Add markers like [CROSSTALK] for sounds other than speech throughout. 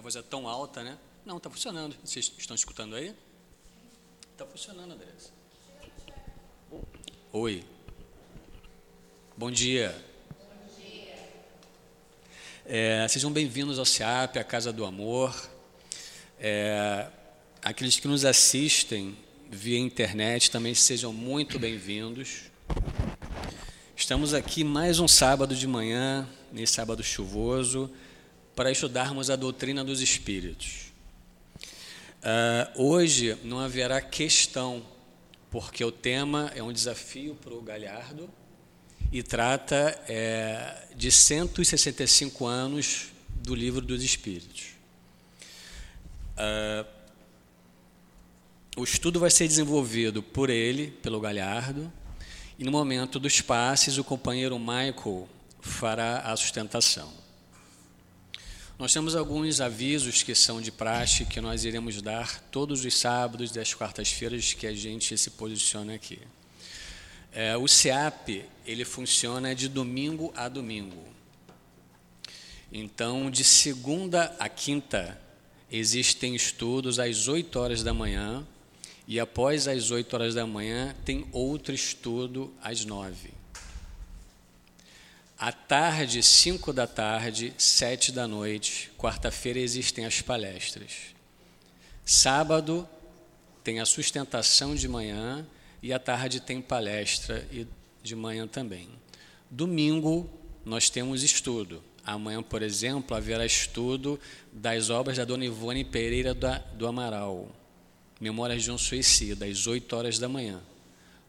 Minha voz é tão alta, né? Não, está funcionando. Vocês estão escutando aí? Está funcionando, Andressa. Oi. Bom dia. Bom dia. É, sejam bem-vindos ao CEAP, a Casa do Amor. É, aqueles que nos assistem via internet também sejam muito bem-vindos. Estamos aqui mais um sábado de manhã, nesse sábado chuvoso, para estudarmos a doutrina dos Espíritos. Uh, hoje não haverá questão, porque o tema é um desafio para o Galhardo e trata é, de 165 anos do Livro dos Espíritos. Uh, o estudo vai ser desenvolvido por ele, pelo Galhardo, e no momento dos passes, o companheiro Michael fará a sustentação. Nós temos alguns avisos que são de praxe que nós iremos dar todos os sábados das quartas-feiras que a gente se posiciona aqui. É, o CEAP ele funciona de domingo a domingo. Então, de segunda a quinta, existem estudos às 8 horas da manhã e após as 8 horas da manhã, tem outro estudo às 9. À tarde, 5 da tarde, 7 da noite, quarta-feira existem as palestras. Sábado tem a sustentação de manhã e à tarde tem palestra e de manhã também. Domingo nós temos estudo. Amanhã, por exemplo, haverá estudo das obras da Dona Ivone Pereira do Amaral. Memórias de um Suicida, às 8 horas da manhã.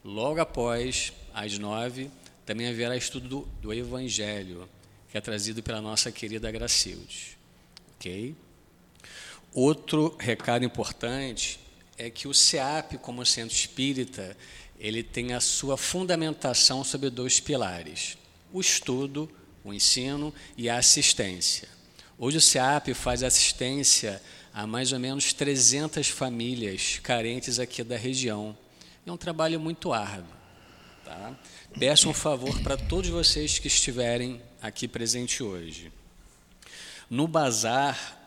Logo após, às 9, também haverá estudo do, do Evangelho, que é trazido pela nossa querida Gracilde. Ok? Outro recado importante é que o SEAP, como centro espírita, ele tem a sua fundamentação sobre dois pilares: o estudo, o ensino e a assistência. Hoje o SEAP faz assistência a mais ou menos 300 famílias carentes aqui da região. É um trabalho muito árduo. Tá? Peço um favor para todos vocês que estiverem aqui presente hoje. No bazar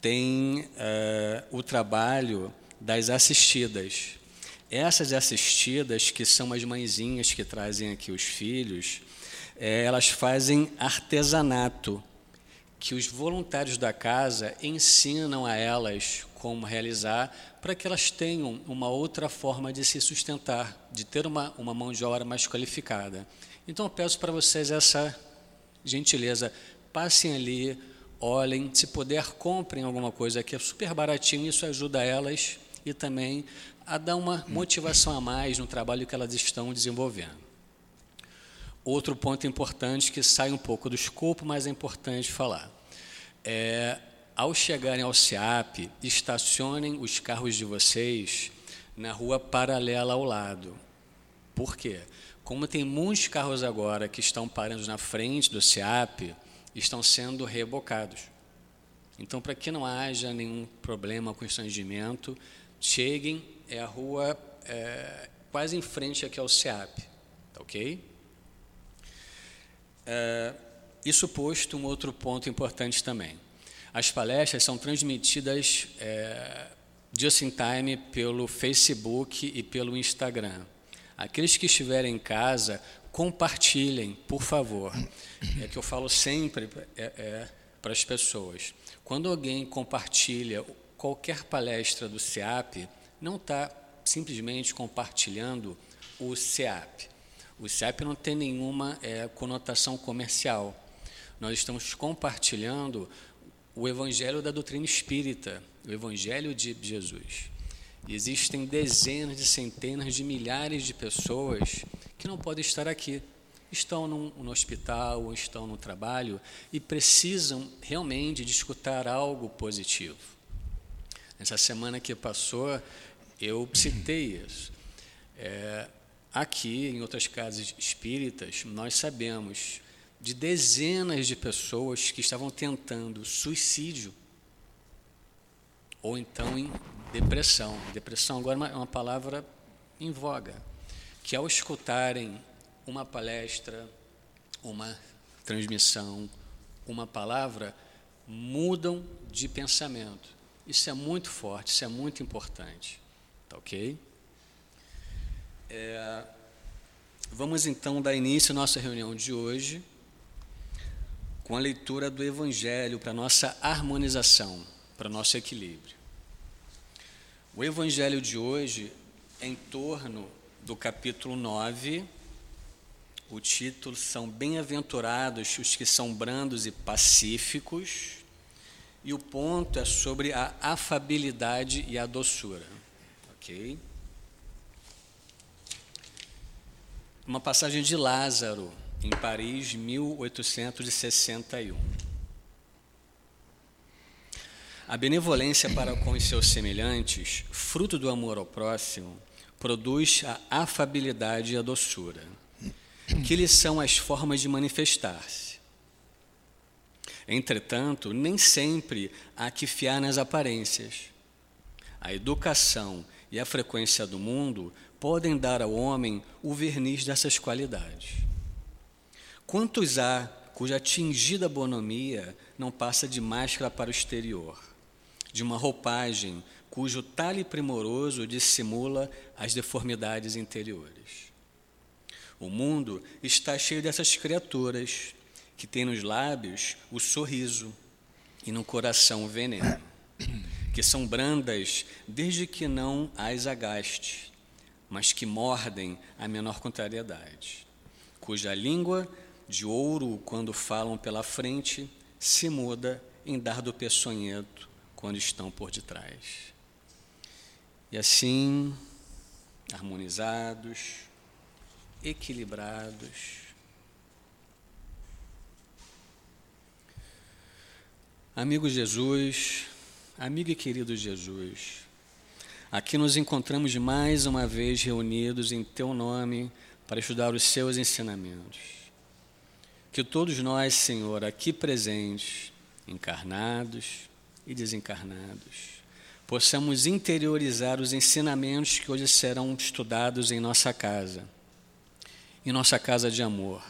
tem uh, o trabalho das assistidas. Essas assistidas, que são as mãezinhas que trazem aqui os filhos, é, elas fazem artesanato que os voluntários da casa ensinam a elas como realizar, para que elas tenham uma outra forma de se sustentar, de ter uma, uma mão de obra mais qualificada. Então eu peço para vocês essa gentileza, passem ali, olhem, se puder, comprem alguma coisa que é super baratinho, isso ajuda elas e também a dar uma motivação a mais no trabalho que elas estão desenvolvendo. Outro ponto importante que sai um pouco do escopo, mas é importante falar. É, ao chegarem ao SEAP, estacionem os carros de vocês na rua paralela ao lado. Por quê? Como tem muitos carros agora que estão parando na frente do SEAP, estão sendo rebocados. Então, para que não haja nenhum problema com o estangimento, cheguem, é a rua é, quase em frente aqui ao SEAP, tá ok? É, isso posto, um outro ponto importante também. As palestras são transmitidas é, just in time pelo Facebook e pelo Instagram. Aqueles que estiverem em casa, compartilhem, por favor. É que eu falo sempre é, é, para as pessoas. Quando alguém compartilha qualquer palestra do CEAP, não está simplesmente compartilhando o CEAP. O CEP não tem nenhuma é, conotação comercial. Nós estamos compartilhando o evangelho da doutrina espírita, o evangelho de Jesus. E existem dezenas de centenas de milhares de pessoas que não podem estar aqui. Estão no, no hospital ou estão no trabalho e precisam realmente de escutar algo positivo. Nessa semana que passou, eu citei isso. É, Aqui, em outras casas espíritas, nós sabemos de dezenas de pessoas que estavam tentando suicídio ou então em depressão. Depressão agora é uma palavra em voga, que ao escutarem uma palestra, uma transmissão, uma palavra, mudam de pensamento. Isso é muito forte, isso é muito importante. Tá ok? É, vamos então dar início à nossa reunião de hoje com a leitura do Evangelho para nossa harmonização, para nosso equilíbrio. O Evangelho de hoje é em torno do capítulo 9. O título são Bem-aventurados os que são brandos e pacíficos. E o ponto é sobre a afabilidade e a doçura. Ok? Uma passagem de Lázaro, em Paris, 1861. A benevolência para com os seus semelhantes, fruto do amor ao próximo, produz a afabilidade e a doçura, que lhes são as formas de manifestar-se. Entretanto, nem sempre há que fiar nas aparências. A educação e a frequência do mundo podem dar ao homem o verniz dessas qualidades. Quantos há cuja tingida bonomia não passa de máscara para o exterior, de uma roupagem cujo talhe primoroso dissimula as deformidades interiores? O mundo está cheio dessas criaturas que têm nos lábios o sorriso e no coração o veneno, [COUGHS] que são brandas desde que não as agaste, mas que mordem a menor contrariedade, cuja língua de ouro, quando falam pela frente, se muda em dardo peçonhento quando estão por detrás. E assim, harmonizados, equilibrados, Amigo Jesus, amigo e querido Jesus, aqui nos encontramos mais uma vez reunidos em Teu nome para estudar os Seus ensinamentos. Que todos nós, Senhor, aqui presentes, encarnados e desencarnados, possamos interiorizar os ensinamentos que hoje serão estudados em nossa casa, em nossa casa de amor,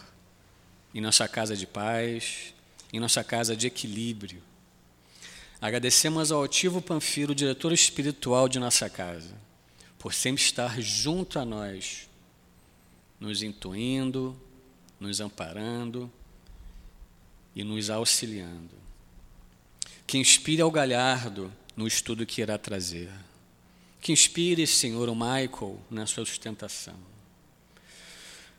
em nossa casa de paz, em nossa casa de equilíbrio. Agradecemos ao Altivo Panfiro, diretor espiritual de nossa casa, por sempre estar junto a nós, nos intuindo, nos amparando e nos auxiliando. Que inspire ao Galhardo no estudo que irá trazer. Que inspire, Senhor, o Michael na sua sustentação.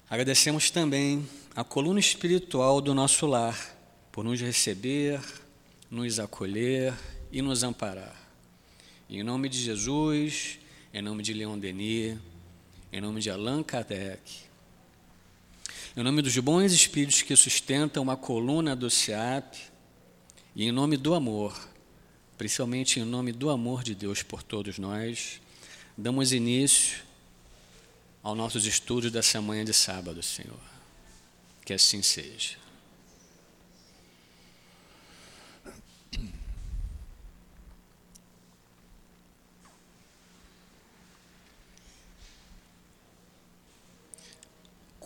Agradecemos também a coluna espiritual do nosso lar por nos receber, nos acolher e nos amparar. em nome de Jesus, em nome de Leon Denis, em nome de Allan Kardec, em nome dos bons espíritos que sustentam uma coluna do SEAP e em nome do amor, principalmente em nome do amor de Deus por todos nós, damos início aos nossos estudos dessa manhã de sábado, Senhor. Que assim seja.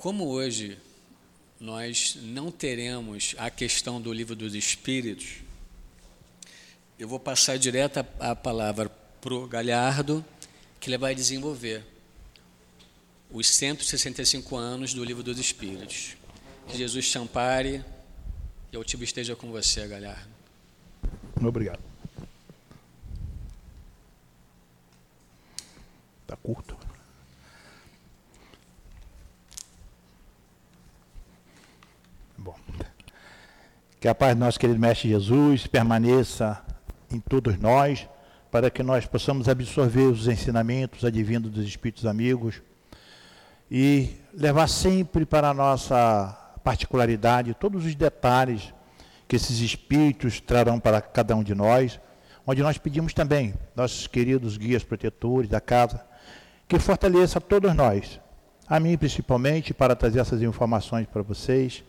Como hoje nós não teremos a questão do livro dos Espíritos, eu vou passar direto a, palavra para o Galhardo, que ele vai desenvolver os 165 anos do livro dos Espíritos. Jesus te ampare e o Tibo esteja com você, Galhardo. Obrigado. Está curto. Que a paz do nosso querido Mestre Jesus permaneça em todos nós, para que nós possamos absorver os ensinamentos advindos dos Espíritos amigos e levar sempre para a nossa particularidade todos os detalhes que esses Espíritos trarão para cada um de nós, onde nós pedimos também, nossos queridos guias protetores da casa, que fortaleça todos nós, a mim principalmente, para trazer essas informações para vocês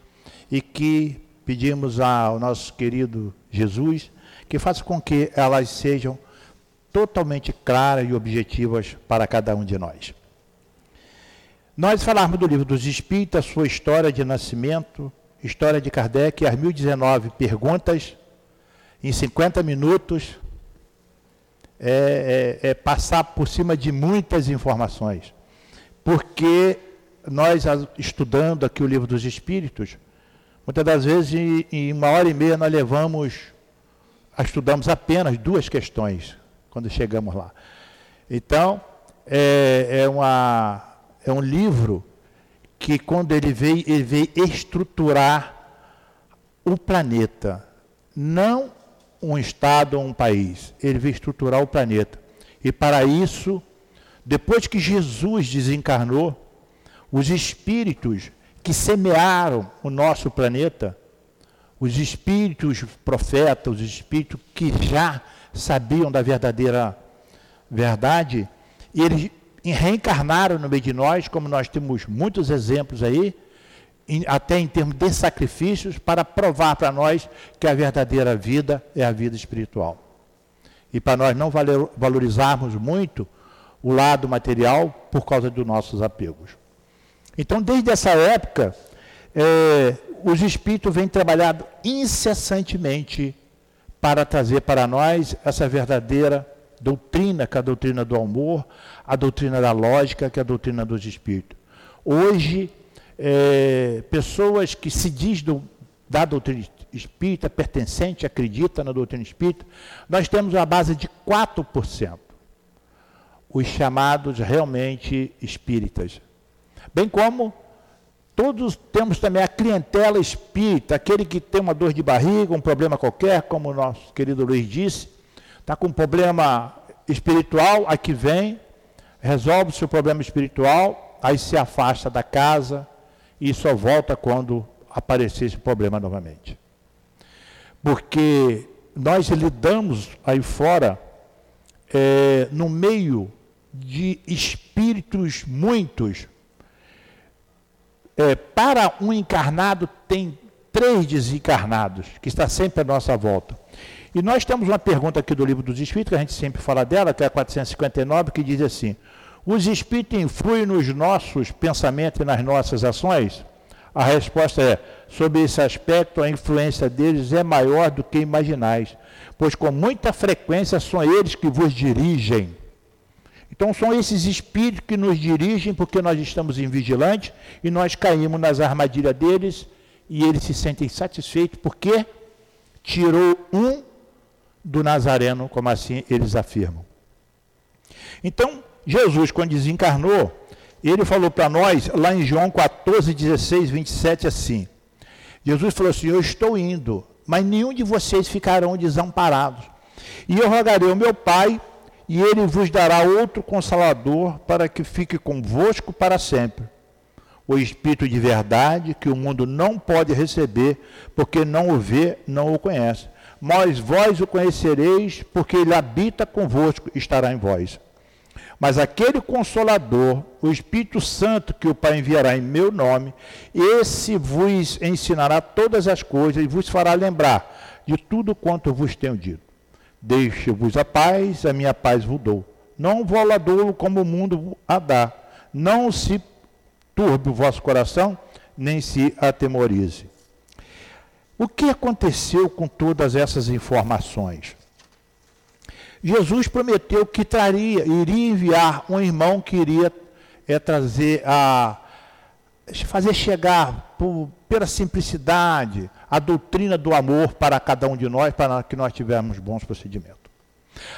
e que pedimos ao nosso querido Jesus que faça com que elas sejam totalmente claras e objetivas para cada um de nós. Nós falarmos do livro dos Espíritos, sua história de nascimento, história de Kardec, as 1019 perguntas em 50 minutos é, é, é passar por cima de muitas informações. Porque nós, estudando aqui o livro dos Espíritos, muitas das vezes, em, uma hora e meia, nós levamos, estudamos apenas duas questões, quando chegamos lá. Então, é, é, uma, é um livro que, quando ele veio, ele veio estruturar o planeta, não um estado ou um país. Ele veio estruturar o planeta. E para isso, depois que Jesus desencarnou, os espíritos que semearam o nosso planeta, os espíritos profetas, os espíritos que já sabiam da verdadeira verdade, eles reencarnaram no meio de nós, como nós temos muitos exemplos aí, até em termos de sacrifícios, para provar para nós que a verdadeira vida é a vida espiritual. E para nós não valorizarmos muito o lado material por causa dos nossos apegos. Então, desde essa época, é, os espíritos vêm trabalhando incessantemente para trazer para nós essa verdadeira doutrina, que é a doutrina do amor, a doutrina da lógica, que é a doutrina dos espíritos. Hoje, é, pessoas que se diz do, da doutrina espírita, pertencente, acredita na doutrina espírita, nós temos uma base de 4%. Os chamados realmente espíritas. Bem como todos temos também a clientela espírita, aquele que tem uma dor de barriga, um problema qualquer, como o nosso querido Luiz disse, está com um problema espiritual, aqui vem, resolve o seu problema espiritual, aí se afasta da casa, e só volta quando aparecer esse problema novamente. Porque nós lidamos aí fora é, no meio de espíritos muitos. É, para um encarnado tem três desencarnados que está sempre à nossa volta. E nós temos uma pergunta aqui do livro dos Espíritos, que a gente sempre fala dela, que é a 459, que diz assim: os espíritos influem nos nossos pensamentos e nas nossas ações? A resposta é: sobre esse aspecto, a influência deles é maior do que imaginais, pois com muita frequência são eles que vos dirigem. Então são esses espíritos que nos dirigem porque nós estamos invigilantes e nós caímos nas armadilhas deles e eles se sentem satisfeitos porque tirou um do Nazareno, como assim eles afirmam. Então, Jesus, quando desencarnou, ele falou para nós, lá em João 14, 16, 27, assim: Jesus falou assim: Eu estou indo, mas nenhum de vocês ficarão desamparados. E eu rogarei ao meu Pai, e ele vos dará outro consolador para que fique convosco para sempre. O Espírito de verdade, que o mundo não pode receber, porque não o vê, não o conhece. Mas vós o conhecereis, porque ele habita convosco, estará em vós. Mas aquele consolador, o Espírito Santo que o Pai enviará em meu nome, esse vos ensinará todas as coisas e vos fará lembrar de tudo quanto vos tenho dito. Deixe-vos a paz, a minha paz vos dou. Não vou lá dou como o mundo a dá. Não se turbe o vosso coração, nem se atemorize. O que aconteceu com todas essas informações? Jesus prometeu que traria, iria enviar um irmão que iria é, trazer a fazer chegar por, pela simplicidade a doutrina do amor para cada um de nós, para que nós tivermos bons procedimentos.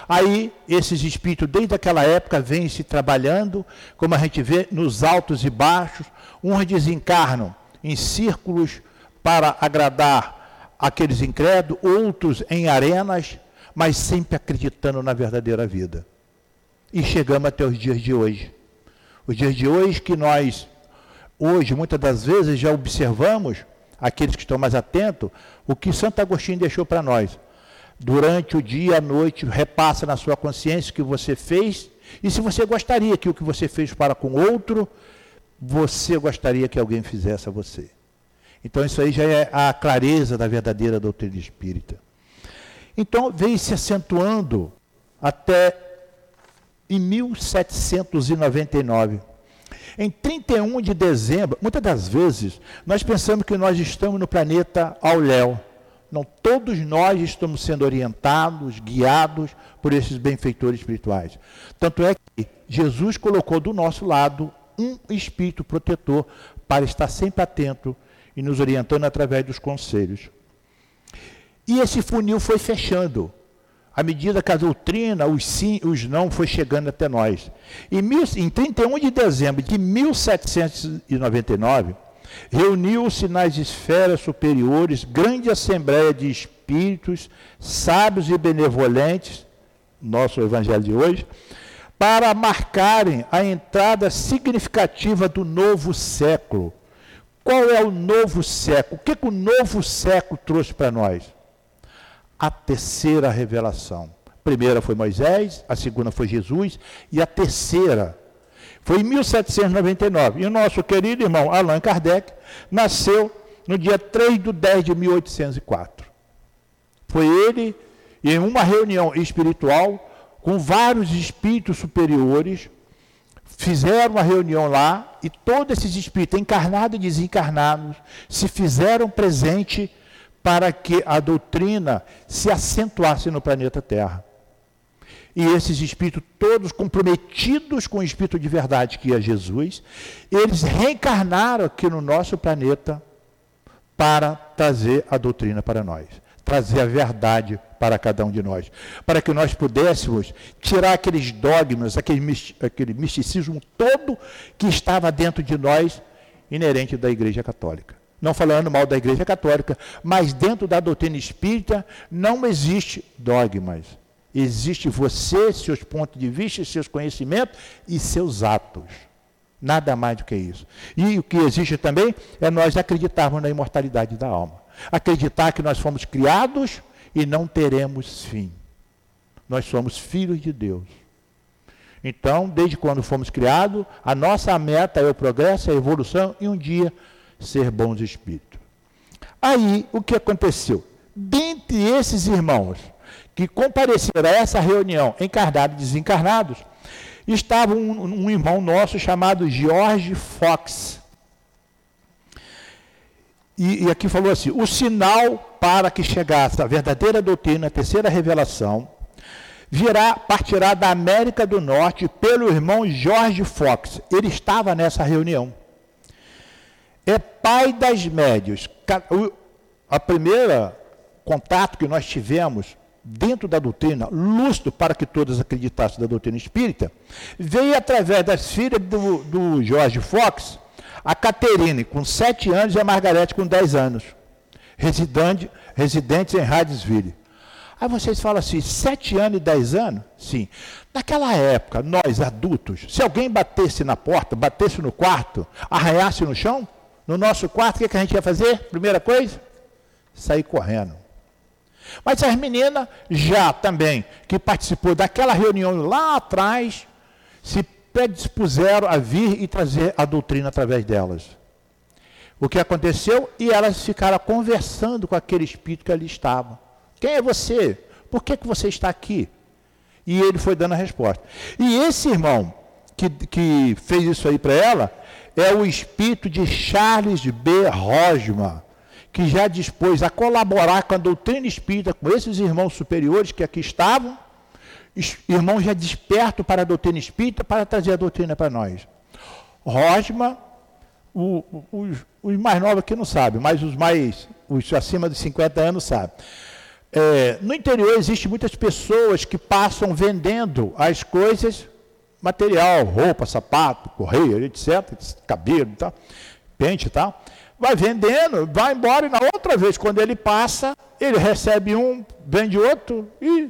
Aí, esses espíritos, desde aquela época, vêm se trabalhando, como a gente vê, nos altos e baixos. Uns desencarnam em círculos para agradar aqueles incrédulos, outros em arenas mas sempre acreditando na verdadeira vida. E chegamos até os dias de hoje. Os dias de hoje que nós, hoje, muitas das vezes, já observamos, aqueles que estão mais atentos, o que Santo Agostinho deixou para nós. Durante o dia, a noite, repassa na sua consciência o que você fez, e se você gostaria que o que você fez para com outro, você gostaria que alguém fizesse a você. Então, isso aí já é a clareza da verdadeira doutrina espírita. Então veio se acentuando até em 1799. Em 31 de dezembro, muitas das vezes, nós pensamos que nós estamos no planeta Auléu, Não, todos nós estamos sendo orientados, guiados por esses benfeitores espirituais. Tanto é que Jesus colocou do nosso lado um espírito protetor para estar sempre atento e nos orientando através dos conselhos. E esse funil foi fechando à medida que a doutrina, os sim os não, foi chegando até nós. Em, mil, em 31 de dezembro de 1799, reuniu-se nas esferas superiores grande assembleia de espíritos sábios e benevolentes, nosso evangelho de hoje, para marcarem a entrada significativa do novo século. Qual é o novo século? O que, que o novo século trouxe para nós? A terceira revelação. A primeira foi Moisés, a segunda foi Jesus e a terceira foi em 1799. E o nosso querido irmão Allan Kardec nasceu no dia 3 de 10 de 1804. Foi ele, em uma reunião espiritual, com vários espíritos superiores, fizeram uma reunião lá e todos esses espíritos, encarnados e desencarnados, se fizeram presente para que a doutrina se acentuasse no planeta Terra. E esses espíritos, todos comprometidos com o espírito de verdade que é Jesus, eles reencarnaram aqui no nosso planeta para trazer a doutrina para nós, trazer a verdade para cada um de nós, para que nós pudéssemos tirar aqueles dogmas, aquele, aquele misticismo todo que estava dentro de nós, inerente da Igreja Católica não falando mal da Igreja Católica, mas dentro da doutrina espírita não existe dogmas. Existe você, seus pontos de vista, seus conhecimentos e seus atos. Nada mais do que isso. E o que existe também é nós acreditarmos na imortalidade da alma. Acreditar que nós fomos criados e não teremos fim. Nós somos filhos de Deus. Então, desde quando fomos criados, a nossa meta é o progresso, a evolução e um dia ser bons espíritos. Aí, o que aconteceu? Dentre esses irmãos que compareceram a essa reunião, encarnados e desencarnados, estava um, um irmão nosso chamado George Fox. E, e, aqui falou assim: o sinal para que chegasse a verdadeira doutrina, a terceira revelação, virá, partirá da América do Norte pelo irmão George Fox. Ele estava nessa reunião pai das médios. A primeira contato que nós tivemos dentro da doutrina, lustro para que todos acreditassem da doutrina espírita, veio através das filhas do, do Jorge Fox, a Caterine, com sete anos, e a Margarete, com dez anos, residente, residentes em Hadesville. Aí vocês falam assim, sete anos e dez anos? Sim. Naquela época, nós adultos, se alguém batesse na porta, batesse no quarto, arranhasse no chão, no nosso quarto, o que, que a gente ia fazer? Primeira coisa? Sair correndo. Mas as meninas já também, que participou daquela reunião lá atrás, se predispuseram a vir e trazer a doutrina através delas. O que aconteceu? E elas ficaram conversando com aquele espírito que ali estava. Quem é você? Por que, que você está aqui? E ele foi dando a resposta. E esse irmão que, que fez isso aí para ela, é o espírito de Charles B. Rosman, que já dispôs a colaborar com a doutrina espírita, com esses irmãos superiores que aqui estavam, irmãos já despertos para a doutrina espírita, para trazer a doutrina para nós. Rosman, o, os, os, mais novos aqui não sabem, mas os mais, os acima de 50 anos sabem. É, no interior existem muitas pessoas que passam vendendo as coisas material, roupa, sapato, correia, etc., cabelo tal, pente e tal, vai vendendo, vai embora e na outra vez, quando ele passa, ele recebe um, vende outro e,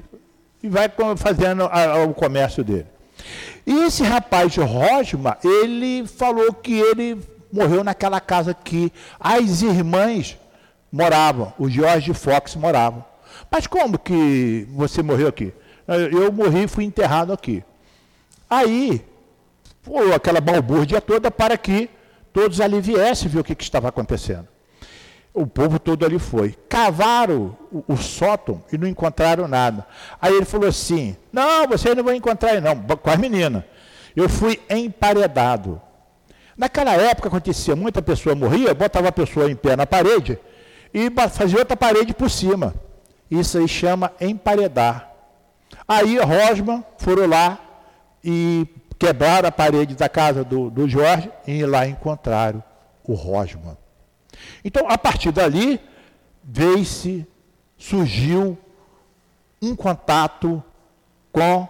e vai fazendo a, a, o comércio dele. E esse rapaz Rosma, ele falou que ele morreu naquela casa que as irmãs moravam, o Jorge Fox morava. Mas como que você morreu aqui? Eu morri e fui enterrado aqui. Aí, foi aquela balbúrdia toda para que todos ali viessem ver o que, que estava acontecendo. O povo todo ali foi. Cavaram o, o, sótão e não encontraram nada. Aí ele falou assim: Não, vocês não vão encontrar, não, com as meninas. Eu fui emparedado. Naquela época acontecia, muita pessoa morria, botava a pessoa em pé na parede e fazia outra parede por cima. Isso aí chama emparedar. Aí Rosman foram lá e quebraram a parede da casa do, do Jorge e lá encontraram o Rosman. Então, a partir dali, veio-se, surgiu um contato com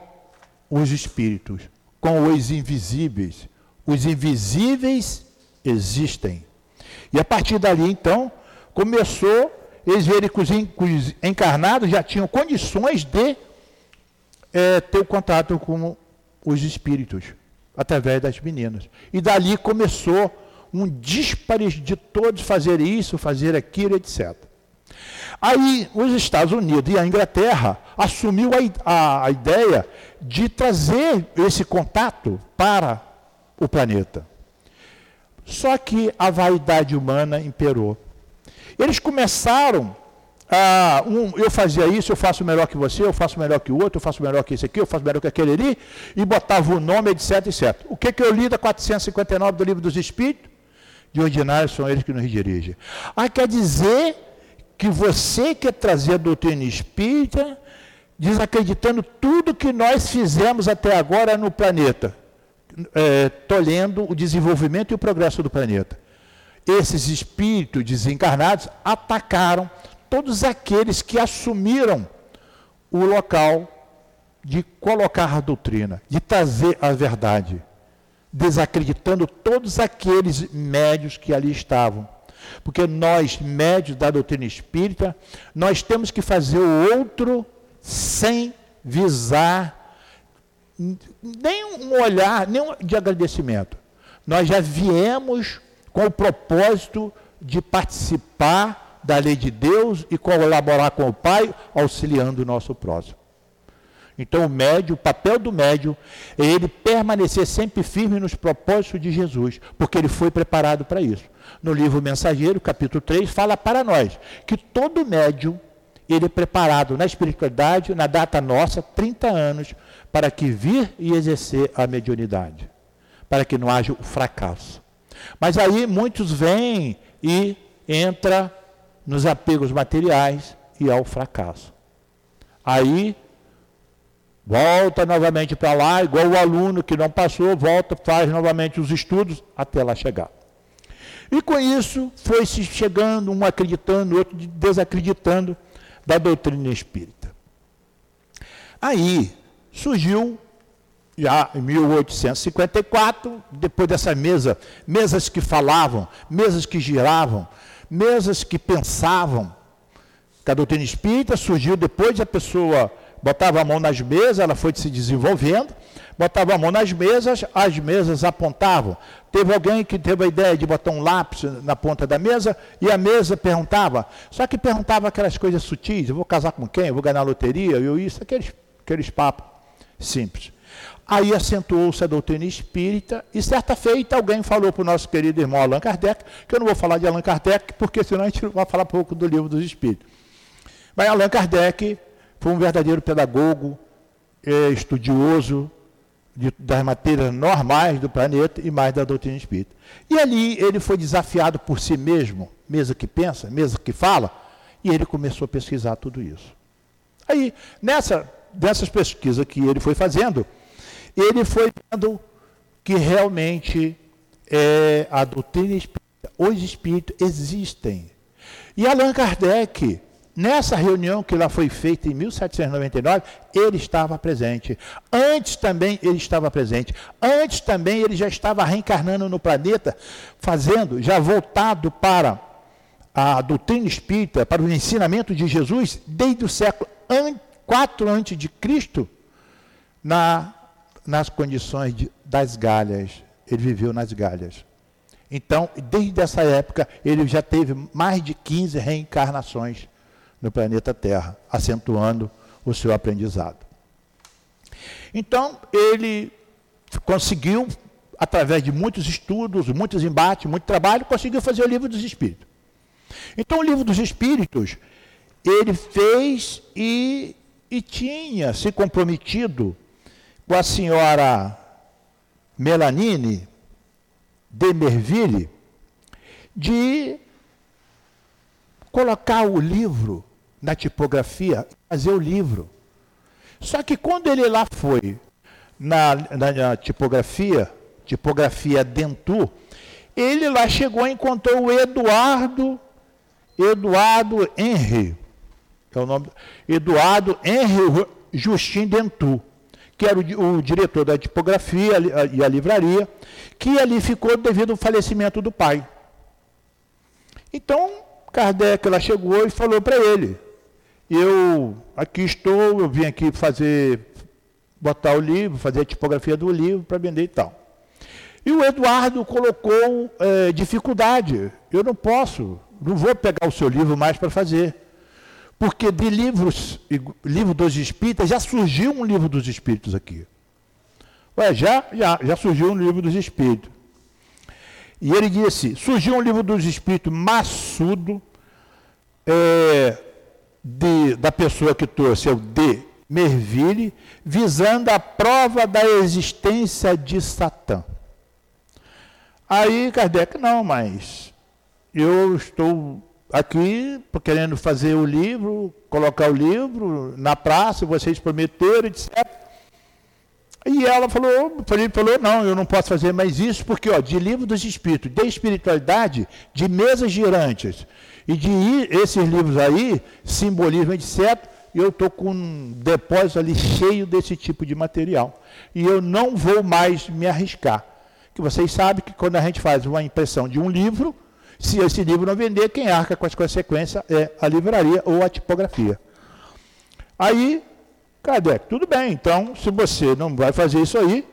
os espíritos, com os invisíveis. Os invisíveis existem. E a partir dali, então, começou, eles verem que os encarnados já tinham condições de é, ter o contato com os espíritos, através das meninas. E dali começou um dispare de todos fazer isso, fazer aquilo, etc. Aí os Estados Unidos e a Inglaterra assumiu a, a, a ideia de trazer esse contato para o planeta. Só que a vaidade humana imperou. Eles começaram a. Um, eu fazia isso, eu faço melhor que você, eu faço melhor que o outro, eu faço melhor que esse aqui, eu faço melhor que aquele ali, e botava o nome, etc, etc. O que, que eu li da 459 do Livro dos Espíritos? De ordinário são eles que nos dirigem. Ah, quer dizer que você quer trazer a doutrina espírita desacreditando tudo que nós fizemos até agora no planeta, é, tolhendo o desenvolvimento e o progresso do planeta. Esses espíritos desencarnados atacaram todos aqueles que assumiram o local de colocar a doutrina, de trazer a verdade, desacreditando todos aqueles médios que ali estavam. Porque nós, médios da doutrina espírita, nós temos que fazer o outro sem visar nem um olhar, nem um de agradecimento. Nós já viemos com o propósito de participar da lei de Deus e colaborar com o Pai, auxiliando o nosso próximo. Então, o médio, o papel do médio é ele permanecer sempre firme nos propósitos de Jesus, porque ele foi preparado para isso. No livro Mensageiro, capítulo 3, fala para nós que todo médio ele é preparado na espiritualidade, na data nossa, 30 anos, para que vir e exercer a mediunidade, para que não haja o fracasso. Mas aí muitos vêm e entra nos apegos materiais e ao fracasso. Aí volta novamente para lá, igual o aluno que não passou, volta, faz novamente os estudos até lá chegar. E com isso foi se chegando, um acreditando, outro desacreditando, da doutrina espírita. Aí surgiu, já em 1854, depois dessa mesa, mesas que falavam, mesas que giravam, mesas que pensavam. Que a doutrina espírita surgiu depois de a pessoa botava a mão nas mesas, ela foi se desenvolvendo, botava a mão nas mesas, as mesas apontavam. Teve alguém que teve a ideia de botar um lápis na ponta da mesa e a mesa perguntava. Só que perguntava aquelas coisas sutis: eu vou casar com quem? Eu vou ganhar loteria? Eu isso, aqueles, aqueles papos simples. Aí acentuou-se a doutrina espírita e certa feita alguém falou para o nosso querido irmão Allan Kardec, que eu não vou falar de Allan Kardec, porque senão a gente vai falar pouco do livro dos espíritos. Mas Allan Kardec foi um verdadeiro pedagogo, é, estudioso, de, das matérias normais do planeta e mais da doutrina espírita. E ali ele foi desafiado por si mesmo, mesa que pensa, mesa que fala, e ele começou a pesquisar tudo isso. Aí, nessa, nessas pesquisas que ele foi fazendo, ele foi vendo que realmente é, a doutrina espírita, os espíritos existem. E Allan Kardec, Nessa reunião que lá foi feita em 1799, ele estava presente. Antes também ele estava presente. Antes também ele já estava reencarnando no planeta, fazendo, já voltado para a doutrina espírita, para o ensinamento de Jesus, desde o século 4 antes de Cristo, na, nas condições de, das galhas. Ele viveu nas galhas. Então, desde essa época, ele já teve mais de 15 reencarnações no planeta Terra, acentuando o seu aprendizado. Então, ele conseguiu, através de muitos estudos, muitos embates, muito trabalho, conseguiu fazer o livro dos Espíritos. Então, o livro dos Espíritos, ele fez e, e tinha se comprometido com a senhora Melanine de Merville de colocar o livro na tipografia, fazer o livro. Só que quando ele lá foi na, na, na tipografia, tipografia Dentu, ele lá chegou e encontrou o Eduardo, Eduardo Henry, é o nome, Eduardo Henry Justin Dentu, que era o, o diretor da tipografia e a livraria, que ali ficou devido ao falecimento do pai. Então, Kardec lá chegou e falou para ele: Eu aqui estou, eu vim aqui fazer, botar o livro, fazer a tipografia do livro para vender e tal. E o Eduardo colocou é, dificuldade. Eu não posso, não vou pegar o seu livro mais para fazer. Porque de livros, livro dos espíritas, já surgiu um livro dos espíritos aqui. Ué, já, já, já surgiu um livro dos espíritos. E ele disse: surgiu um livro dos espíritos maçudo, é, de, da pessoa que trouxe, é o D. Merville, visando a prova da existência de Satã. Aí Kardec, não, mas eu estou aqui querendo fazer o livro, colocar o livro na praça, vocês prometeram, etc. E ela falou, Felipe falou, não, eu não posso fazer mais isso, porque ó, de livro dos espíritos, de espiritualidade, de mesas girantes, e de esses livros aí, simbolismo, etc., eu estou com um depósito ali cheio desse tipo de material. E eu não vou mais me arriscar que vocês sabem que quando a gente faz uma impressão de um livro, se esse livro não vender, quem arca com as consequências é a livraria ou a tipografia. Aí, Kardec, tudo bem, então, se você não vai fazer isso aí,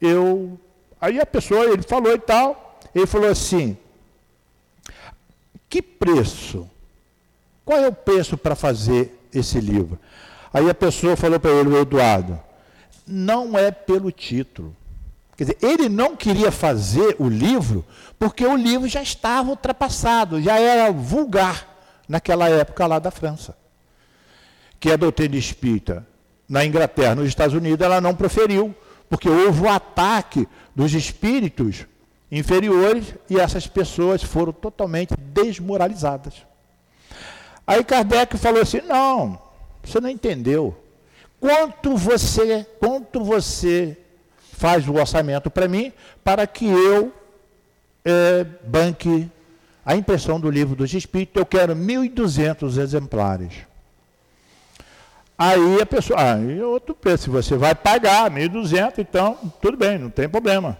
eu. Aí a pessoa, ele falou e tal, ele falou assim: que preço? Qual é o preço para fazer esse livro? Aí a pessoa falou para ele, Eduardo, não é pelo título. Quer dizer, ele não queria fazer o livro porque o livro já estava ultrapassado, já era vulgar naquela época lá da França. Que a doutrina espírita na Inglaterra, nos Estados Unidos, ela não proferiu, porque houve o um ataque dos espíritos inferiores e essas pessoas foram totalmente desmoralizadas. Aí Kardec falou assim: não, você não entendeu. Quanto você, quanto você faz o orçamento para mim, para que eu é, banque a impressão do livro dos Espíritos. Eu quero 1.200 exemplares. Aí a pessoa, ah, e outro preço, se você vai pagar 1.200, então tudo bem, não tem problema.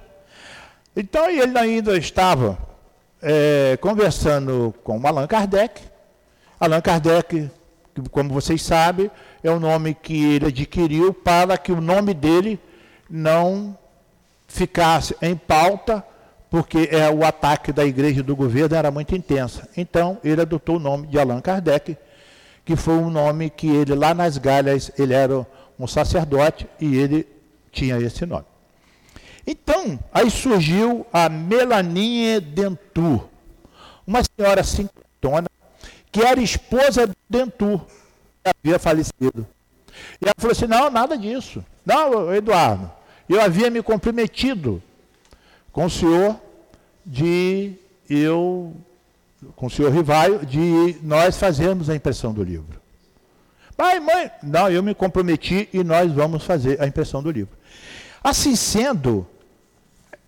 Então ele ainda estava é, conversando com Allan Kardec. Allan Kardec, como vocês sabem, é o nome que ele adquiriu para que o nome dele não ficasse em pauta, porque é, o ataque da igreja e do governo era muito intensa. Então, ele adotou o nome de Allan Kardec, que foi um nome que ele, lá nas Galhas, ele era um sacerdote e ele tinha esse nome. Então, aí surgiu a Melanie Dentur, uma senhora cinquentona, que era esposa de Dentur, que havia falecido. E ela falou assim: não, nada disso. Não, Eduardo, eu havia me comprometido com o senhor de eu, com o senhor Rivaio, de nós fazermos a impressão do livro. Pai, mãe, não, eu me comprometi e nós vamos fazer a impressão do livro. Assim sendo,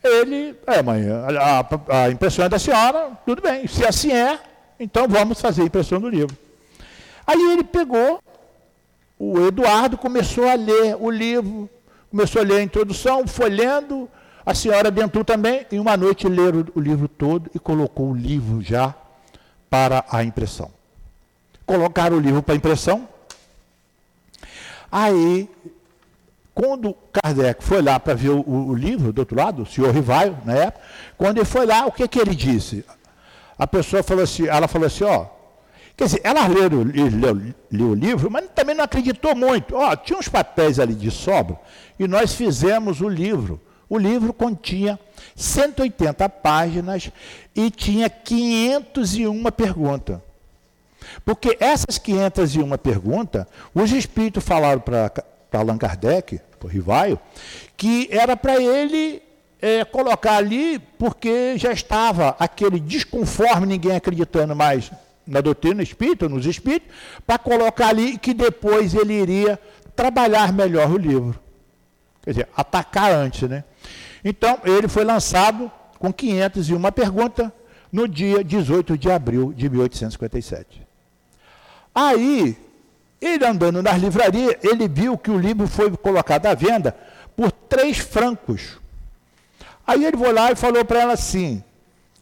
ele, é mãe, a, a, impressão é da senhora, tudo bem. Se assim é, então vamos fazer a impressão do livro. Aí ele pegou, o Eduardo começou a ler o livro, começou a ler a introdução, foi lendo, a senhora Dentu também, e uma noite ler o livro todo e colocou o livro já para a impressão. Colocaram o livro para impressão. Aí, quando Kardec foi lá para ver o, o, livro do outro lado, o senhor Rivaio, na época, quando ele foi lá, o que, que ele disse? A pessoa falou assim, ela falou assim, ó, Quer dizer, ela leu, leu, leu, o livro, mas também não acreditou muito. Ó, tinha uns papéis ali de sobra e nós fizemos o livro. O livro continha 180 páginas e tinha 501 perguntas. Porque essas 501 perguntas, os espíritos falaram para Allan Kardec, para Rivaio, que era para ele é, colocar ali, porque já estava aquele desconforme, ninguém acreditando mais na doutrina espírita, nos espíritos, para colocar ali que depois ele iria trabalhar melhor o livro. Quer dizer, atacar antes, né? Então, ele foi lançado com 501 perguntas no dia 18 de abril de 1857. Aí, ele andando nas livrarias, ele viu que o livro foi colocado à venda por três francos. Aí ele foi lá e falou para ela assim,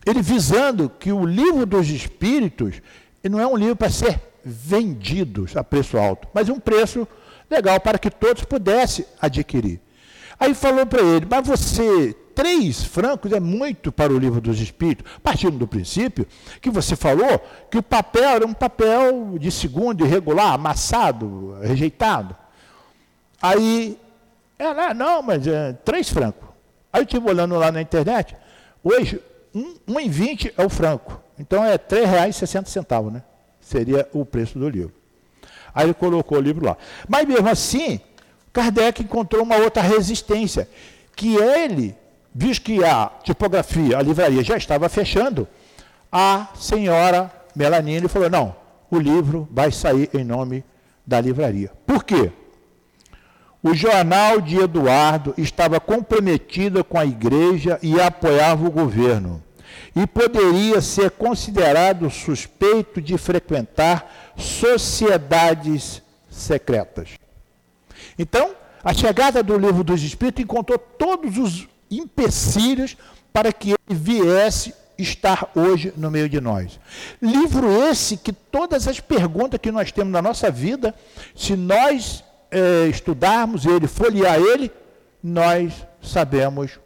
ele visando que o livro dos espíritos não é um livro para ser vendido a preço alto, mas um preço legal para que todos pudessem adquirir. Aí falou para ele, mas você, três francos é muito para o livro dos espíritos, partindo do princípio que você falou que o papel era um papel de segundo, irregular, amassado, rejeitado. Aí, ela, não, mas é, três francos. Aí eu estive olhando lá na internet, hoje, um, um em 20 é o franco. Então é R$ 3,60, né? Seria o preço do livro. Aí ele colocou o livro lá. Mas mesmo assim, Kardec encontrou uma outra resistência, que ele, visto que a tipografia, a livraria já estava fechando, a senhora Melanini falou: não, o livro vai sair em nome da livraria. Por quê? O jornal de Eduardo estava comprometido com a igreja e apoiava o governo, e poderia ser considerado suspeito de frequentar sociedades secretas. Então, a chegada do livro dos Espíritos encontrou todos os empecilhos para que ele viesse estar hoje no meio de nós. Livro esse que todas as perguntas que nós temos na nossa vida, se nós é, estudarmos ele, folhear ele, nós sabemos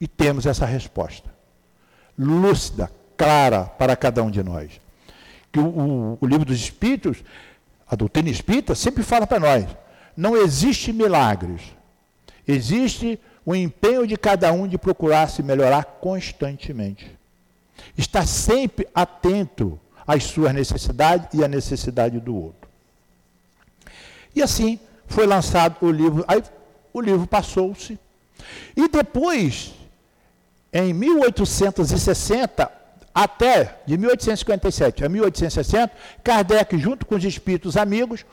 e temos essa resposta. Lúcida, clara para cada um de nós. Que o, o, o livro dos Espíritos, a doutrina espírita, sempre fala para nós: não existe milagres. Existe o empenho de cada um de procurar se melhorar constantemente. Está sempre atento às suas necessidades e à necessidade do outro. E assim foi lançado o livro. Aí o livro passou-se. E depois, em 1860, até de 1857 a 1860, Kardec, junto com os espíritos amigos,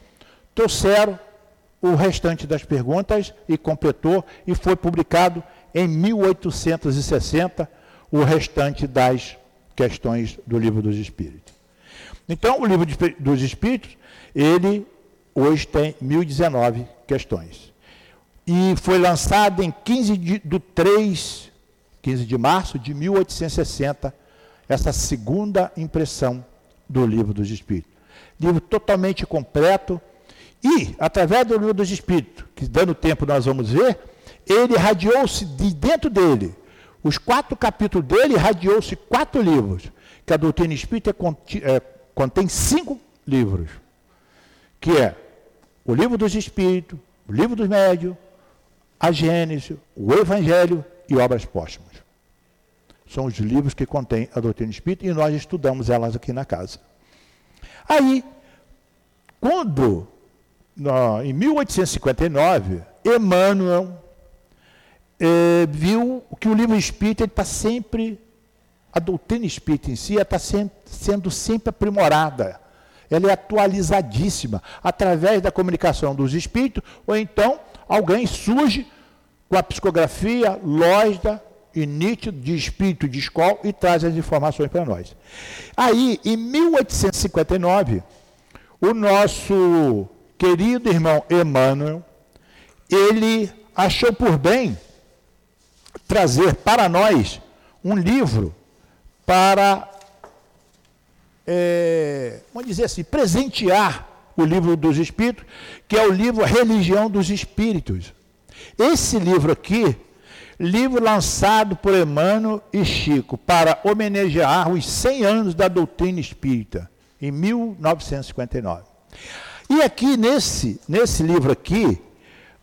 trouxeram o restante das perguntas e completou e foi publicado em 1860 o restante das questões do livro dos Espíritos. Então, o livro dos Espíritos, ele Hoje tem 1019 questões. E foi lançado em 15 de, do 3, 15 de março de 1860, essa segunda impressão do Livro dos Espíritos. Livro totalmente completo. E, através do Livro dos Espíritos, que dando tempo nós vamos ver, ele irradiou-se de dentro dele. Os quatro capítulos dele irradiou-se quatro livros. Que a doutrina espírita é, contém cinco livros que é o livro dos Espíritos, o livro dos Médios, a Gênesis, o Evangelho e obras póstumas. São os livros que contêm a doutrina espírita e nós estudamos elas aqui na casa. Aí, quando, em 1859, Emmanuel eh, viu que o livro espírita está sempre, a doutrina espírita em si está sendo sempre aprimorada ela é atualizadíssima através da comunicação dos espíritos, ou então alguém surge com a psicografia lógica e nítida de espírito de escola e traz as informações para nós. Aí, em 1859, o nosso querido irmão Emmanuel, ele achou por bem trazer para nós um livro para é, vamos dizer assim, presentear o livro dos Espíritos, que é o livro Religião dos Espíritos. Esse livro aqui, livro lançado por Emmanuel e Chico para homenagear os 100 anos da doutrina espírita, em 1959. E aqui nesse, nesse livro aqui,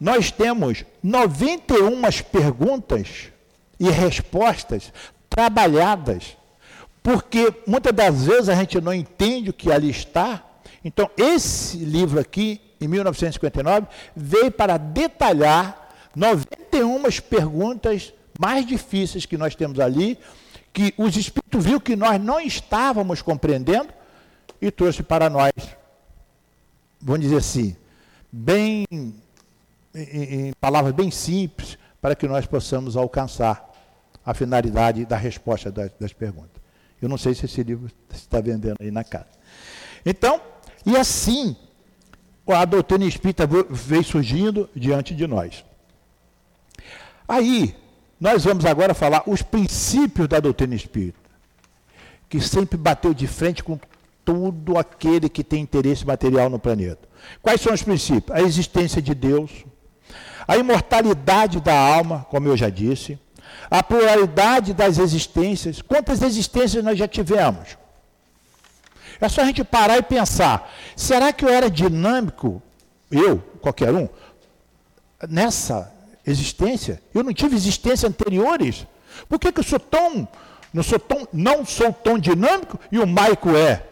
nós temos 91 perguntas e respostas trabalhadas porque muitas das vezes a gente não entende o que ali está. Então, esse livro aqui, em 1959, veio para detalhar 91 perguntas mais difíceis que nós temos ali, que os espíritos viu que nós não estávamos compreendendo, e trouxe para nós, vamos dizer assim, bem, em, palavras bem simples, para que nós possamos alcançar a finalidade da resposta das perguntas. Eu não sei se esse livro está vendendo aí na casa. Então, e assim, a doutrina espírita veio surgindo diante de nós. Aí, nós vamos agora falar os princípios da doutrina espírita, que sempre bateu de frente com todo aquele que tem interesse material no planeta. Quais são os princípios? A existência de Deus, a imortalidade da alma, como eu já disse, a pluralidade das existências. Quantas existências nós já tivemos? É só a gente parar e pensar: será que eu era dinâmico, eu, qualquer um, nessa existência? Eu não tive existências anteriores? Por que, que eu sou tão não sou tão, não sou tão dinâmico e o Maico é?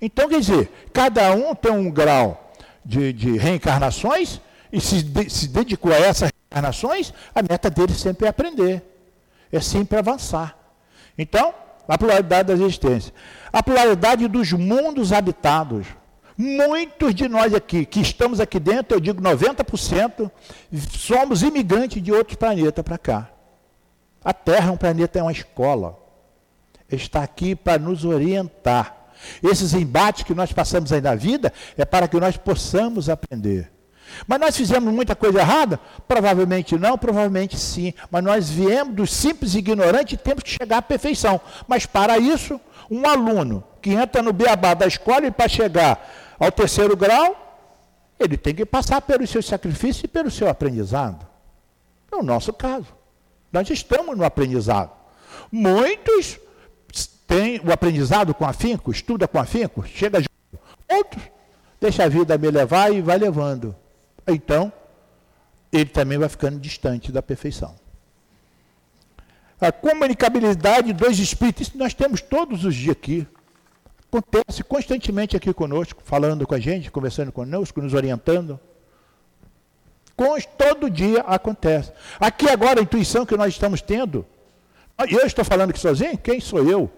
Então, quer dizer, cada um tem um grau de, de reencarnações e se, de, se dedicou a essas reencarnações, a meta dele sempre é aprender, é sempre avançar. Então, a pluralidade da existência. A pluralidade dos mundos habitados. Muitos de nós aqui, que estamos aqui dentro, eu digo 90%, somos imigrantes de outros planetas para cá. A Terra é um planeta, é uma escola. Está aqui para nos orientar. Esses embates que nós passamos aí na vida é para que nós possamos aprender. Mas nós fizemos muita coisa errada? Provavelmente não, provavelmente sim. Mas nós viemos dos simples ignorantes e temos que chegar à perfeição. Mas para isso, um aluno que entra no beabá da escola e para chegar ao terceiro grau, ele tem que passar pelos seus sacrifícios e pelo seu aprendizado. É o nosso caso. Nós estamos no aprendizado. Muitos têm o aprendizado com afinco, estuda com afinco, chega junto. Outros deixa a vida me levar e vai levando então ele também vai ficando distante da perfeição. A comunicabilidade dos espíritos, nós temos todos os dias aqui. Acontece constantemente aqui conosco, falando com a gente, conversando conosco, nos orientando. Todo dia acontece. Aqui agora a intuição que nós estamos tendo. Eu estou falando aqui sozinho? Quem sou eu?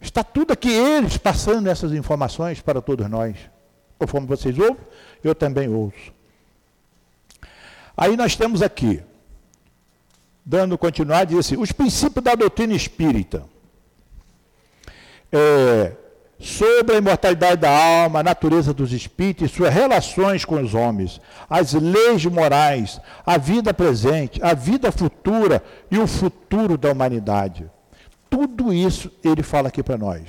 Está tudo aqui eles passando essas informações para todos nós. Conforme vocês ouvem, eu também ouço. Aí nós temos aqui, dando continuidade, diz assim, os princípios da doutrina espírita. É, sobre a imortalidade da alma, a natureza dos espíritos e suas relações com os homens, as leis morais, a vida presente, a vida futura e o futuro da humanidade. Tudo isso ele fala aqui para nós.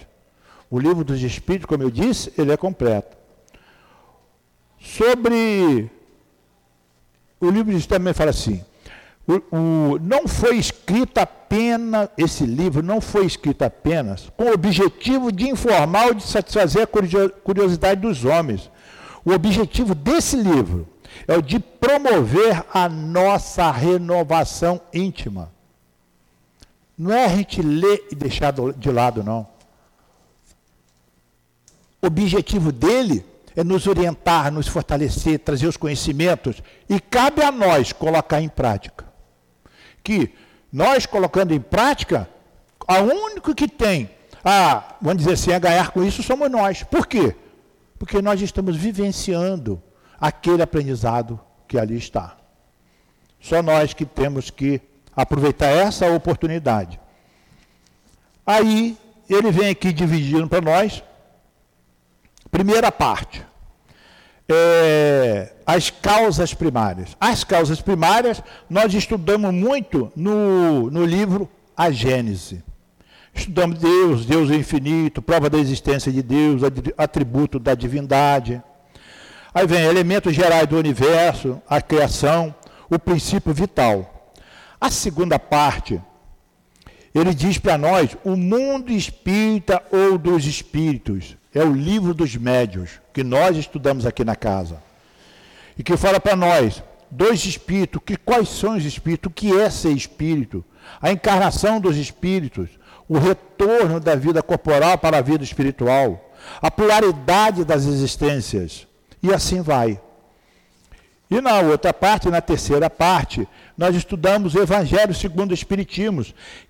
O livro dos Espíritos, como eu disse, ele é completo. Sobre o livro também fala assim: o, o, não foi escrito apenas, esse livro não foi escrito apenas com o objetivo de informar ou de satisfazer a curiosidade dos homens. O objetivo desse livro é o de promover a nossa renovação íntima. Não é a gente ler e deixar de lado, não. O objetivo dele é nos orientar, nos fortalecer, trazer os conhecimentos, e cabe a nós colocar em prática. Que nós colocando em prática, a único que tem a, vamos dizer assim, a ganhar com isso somos nós. Por quê? Porque nós estamos vivenciando aquele aprendizado que ali está. Só nós que temos que aproveitar essa oportunidade. Aí ele vem aqui dividindo para nós Primeira parte. É, as causas primárias. As causas primárias nós estudamos muito no, no livro A Gênese. Estudamos Deus, Deus infinito, prova da existência de Deus, atributo da divindade. Aí vem elementos gerais do universo, a criação, o princípio vital. A segunda parte, ele diz para nós o mundo espírita ou dos espíritos é o livro dos médios, que nós estudamos aqui na casa. E que fala para nós, dois espíritos, que quais são os espíritos, o que é ser espírito, a encarnação dos espíritos, o retorno da vida corporal para a vida espiritual, a pluralidade das existências, e assim vai. E na outra parte, na terceira parte, nós estudamos o Evangelho segundo o Espiritismo,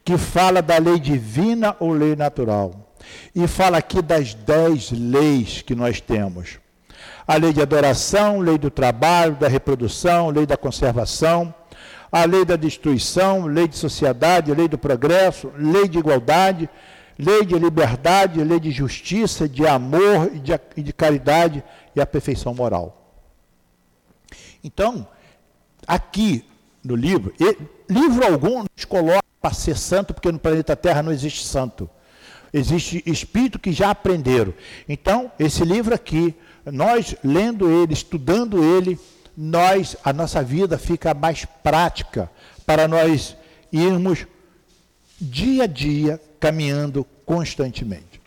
que fala da lei divina ou lei natural. E fala aqui das dez leis que nós temos. A lei de adoração, lei do trabalho, da reprodução, lei da conservação, a lei da destruição, lei de sociedade, lei do progresso, lei de igualdade, lei de liberdade, lei de justiça, de amor e de, e de caridade e a perfeição moral. Então, aqui no livro, livro algum nos coloca para ser santo, porque no planeta Terra não existe santo. Existe espírito que já aprenderam. Então, esse livro aqui, nós lendo ele, estudando ele, nós a nossa vida fica mais prática para nós irmos dia a dia caminhando constantemente.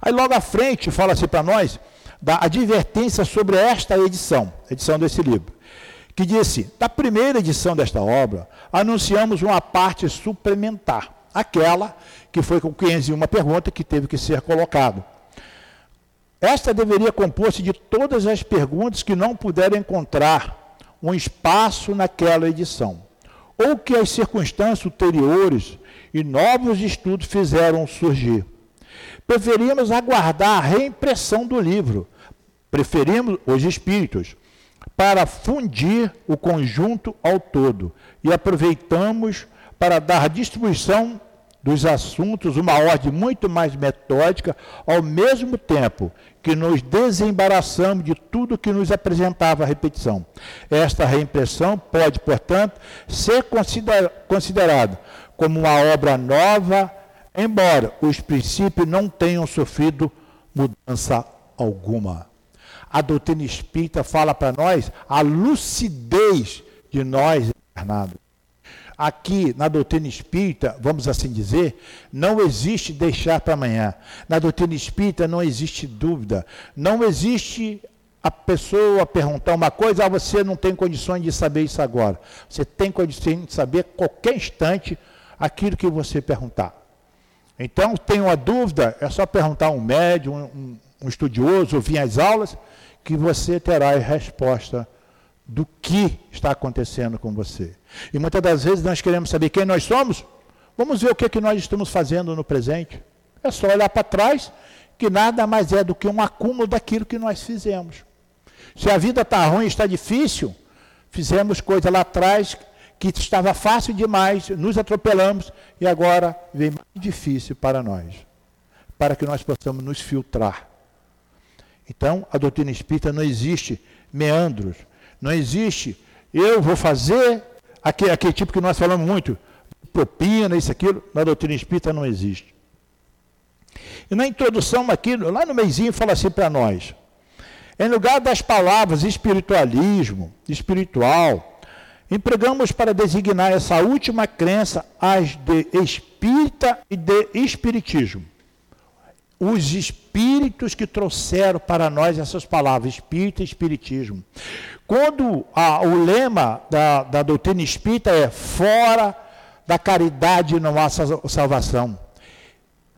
Aí logo à frente fala assim para nós da advertência sobre esta edição, edição desse livro, que disse: da primeira edição desta obra, anunciamos uma parte suplementar, aquela que foi com 501 pergunta que teve que ser colocado. Esta deveria compor-se de todas as perguntas que não puderam encontrar um espaço naquela edição, ou que as circunstâncias ulteriores e novos estudos fizeram surgir. Preferimos aguardar a reimpressão do livro, preferimos os espíritos, para fundir o conjunto ao todo e aproveitamos para dar distribuição dos assuntos uma ordem muito mais metódica, ao mesmo tempo que nos desembaraçamos de tudo que nos apresentava a repetição. Esta reimpressão pode, portanto, ser consider considerada como uma obra nova, embora os princípios não tenham sofrido mudança alguma. A doutrina espírita fala para nós a lucidez de nós encarnados. Aqui na doutrina espírita, vamos assim dizer, não existe deixar para amanhã. Na doutrina espírita não existe dúvida. Não existe a pessoa perguntar uma coisa, ah, você não tem condições de saber isso agora. Você tem condições de saber qualquer instante aquilo que você perguntar. Então, tem uma dúvida, é só perguntar a um médium, um, um estudioso, ouvir as aulas, que você terá a resposta do que está acontecendo com você. E muitas das vezes nós queremos saber quem nós somos. Vamos ver o que, é que nós estamos fazendo no presente. É só olhar para trás, que nada mais é do que um acúmulo daquilo que nós fizemos. Se a vida está ruim, está difícil, fizemos coisa lá atrás que estava fácil demais, nos atropelamos e agora vem mais difícil para nós, para que nós possamos nos filtrar. Então, a doutrina espírita não existe meandros, não existe, eu vou fazer aquele, aquele tipo que nós falamos muito, propina, isso, aquilo, na doutrina espírita não existe. E na introdução aqui, lá no meizinho, fala assim para nós. Em lugar das palavras espiritualismo, espiritual, empregamos para designar essa última crença as de espírita e de espiritismo os espíritos que trouxeram para nós essas palavras, espírito e espiritismo. Quando a, o lema da, da doutrina espírita é fora da caridade não há salvação.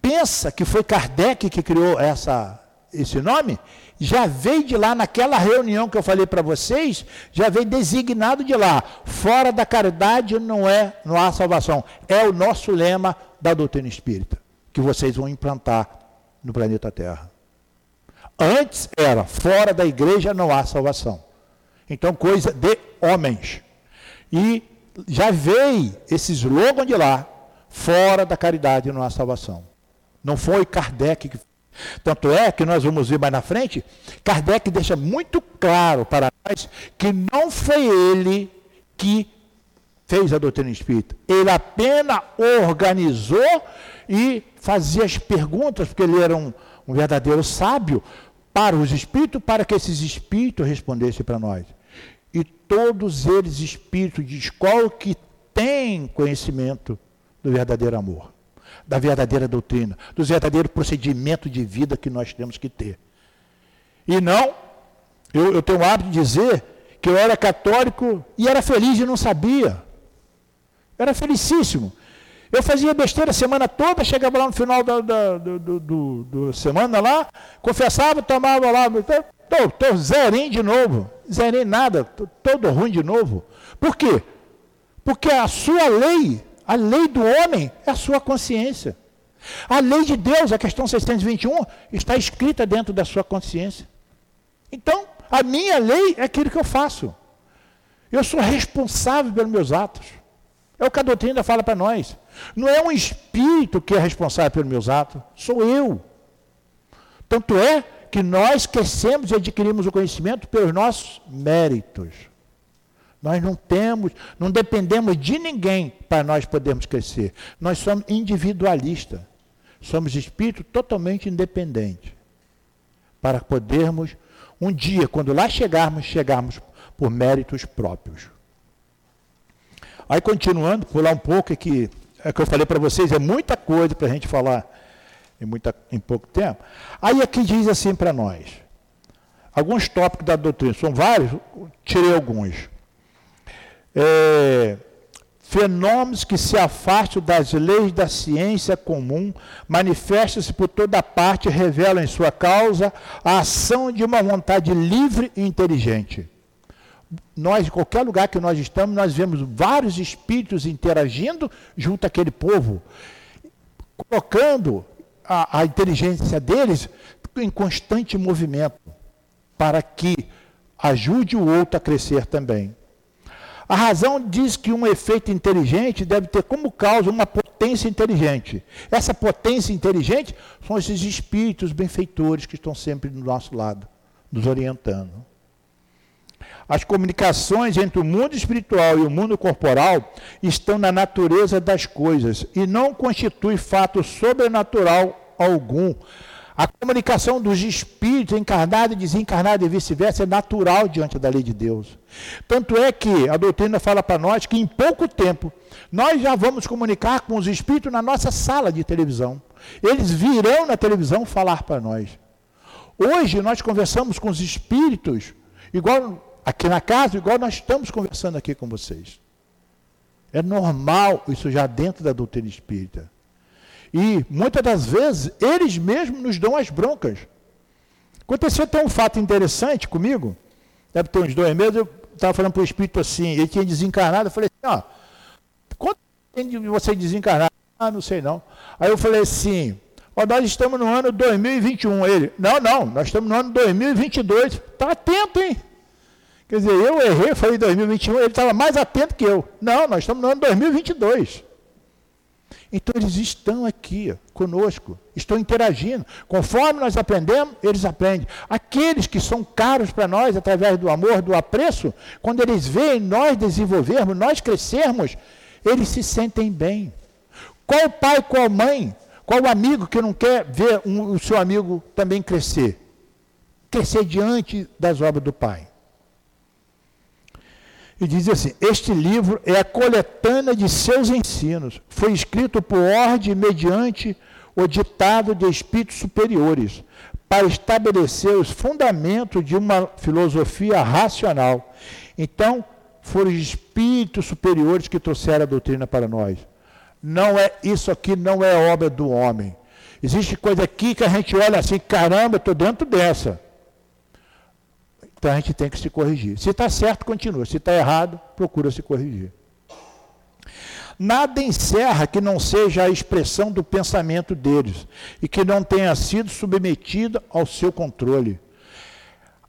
Pensa que foi Kardec que criou essa, esse nome? Já veio de lá naquela reunião que eu falei para vocês, já veio designado de lá. Fora da caridade não é, não há salvação. É o nosso lema da doutrina espírita, que vocês vão implantar no planeta Terra. Antes era, fora da igreja não há salvação. Então, coisa de homens. E já veio esse slogan de lá, fora da caridade não há salvação. Não foi Kardec que. Tanto é que nós vamos ver mais na frente, Kardec deixa muito claro para nós que não foi ele que fez a doutrina espírita. Ele apenas organizou e fazia as perguntas, porque ele era um, um verdadeiro sábio, para os espíritos, para que esses espíritos respondessem para nós. E todos eles espíritos de escola que têm conhecimento do verdadeiro amor, da verdadeira doutrina, do verdadeiro procedimento de vida que nós temos que ter. E não, eu, eu tenho o hábito de dizer que eu era católico e era feliz e não sabia. Era felicíssimo. Eu fazia besteira a semana toda, chegava lá no final da, da do, do, do, semana lá, confessava, tomava lá, tô, tô zerinho de novo, zerinho nada, tô, todo ruim de novo. Por quê? Porque a sua lei, a lei do homem, é a sua consciência. A lei de Deus, a questão 621, está escrita dentro da sua consciência. Então, a minha lei é aquilo que eu faço. Eu sou responsável pelos meus atos. É o que a doutrina fala para nós. Não é um espírito que é responsável pelos meus atos, sou eu. Tanto é que nós crescemos e adquirimos o conhecimento pelos nossos méritos. Nós não temos, não dependemos de ninguém para nós podermos crescer. Nós somos individualistas. Somos espíritos totalmente independentes. Para podermos, um dia, quando lá chegarmos, chegarmos por méritos próprios. Aí continuando, pular um pouco, é que, é que eu falei para vocês, é muita coisa para a gente falar em, muita, em pouco tempo. Aí aqui diz assim para nós, alguns tópicos da doutrina, são vários, tirei alguns. É, fenômenos que se afastam das leis da ciência comum, manifestam-se por toda parte e revelam em sua causa a ação de uma vontade livre e inteligente. Nós, em qualquer lugar que nós estamos, nós vemos vários espíritos interagindo junto àquele povo, colocando a, a inteligência deles em constante movimento, para que ajude o outro a crescer também. A razão diz que um efeito inteligente deve ter como causa uma potência inteligente. Essa potência inteligente são esses espíritos benfeitores que estão sempre do nosso lado, nos orientando. As comunicações entre o mundo espiritual e o mundo corporal estão na natureza das coisas e não constitui fato sobrenatural algum. A comunicação dos espíritos encarnado e desencarnado e vice-versa é natural diante da lei de Deus. Tanto é que a doutrina fala para nós que em pouco tempo nós já vamos comunicar com os espíritos na nossa sala de televisão. Eles virão na televisão falar para nós. Hoje nós conversamos com os espíritos, igual aqui na casa, igual nós estamos conversando aqui com vocês. É normal isso já dentro da doutrina espírita. E muitas das vezes eles mesmos nos dão as broncas. Aconteceu até um fato interessante comigo, deve ter uns dois meses, eu estava falando para o espírito assim, ele tinha desencarnado, eu falei assim, ó, quanto de você desencarnar? Ah, não sei não. Aí eu falei assim, ó, nós estamos no ano 2021. Ele, não, não, nós estamos no ano 2022. Está atento, hein? Quer dizer, eu errei, falei 2021, ele estava mais atento que eu. Não, nós estamos no ano 2022. Então eles estão aqui conosco, estão interagindo. Conforme nós aprendemos, eles aprendem. Aqueles que são caros para nós através do amor, do apreço, quando eles veem nós desenvolvermos, nós crescermos, eles se sentem bem. Qual pai, qual mãe, qual amigo que não quer ver um, o seu amigo também crescer? Crescer diante das obras do pai. E diz assim: Este livro é a coletânea de seus ensinos. Foi escrito por ordem mediante o ditado de espíritos superiores, para estabelecer os fundamentos de uma filosofia racional. Então, foram os espíritos superiores que trouxeram a doutrina para nós. Não é isso aqui não é obra do homem. Existe coisa aqui que a gente olha assim, caramba, estou dentro dessa. Então a gente tem que se corrigir. Se está certo, continua. Se está errado, procura se corrigir. Nada encerra que não seja a expressão do pensamento deles e que não tenha sido submetida ao seu controle.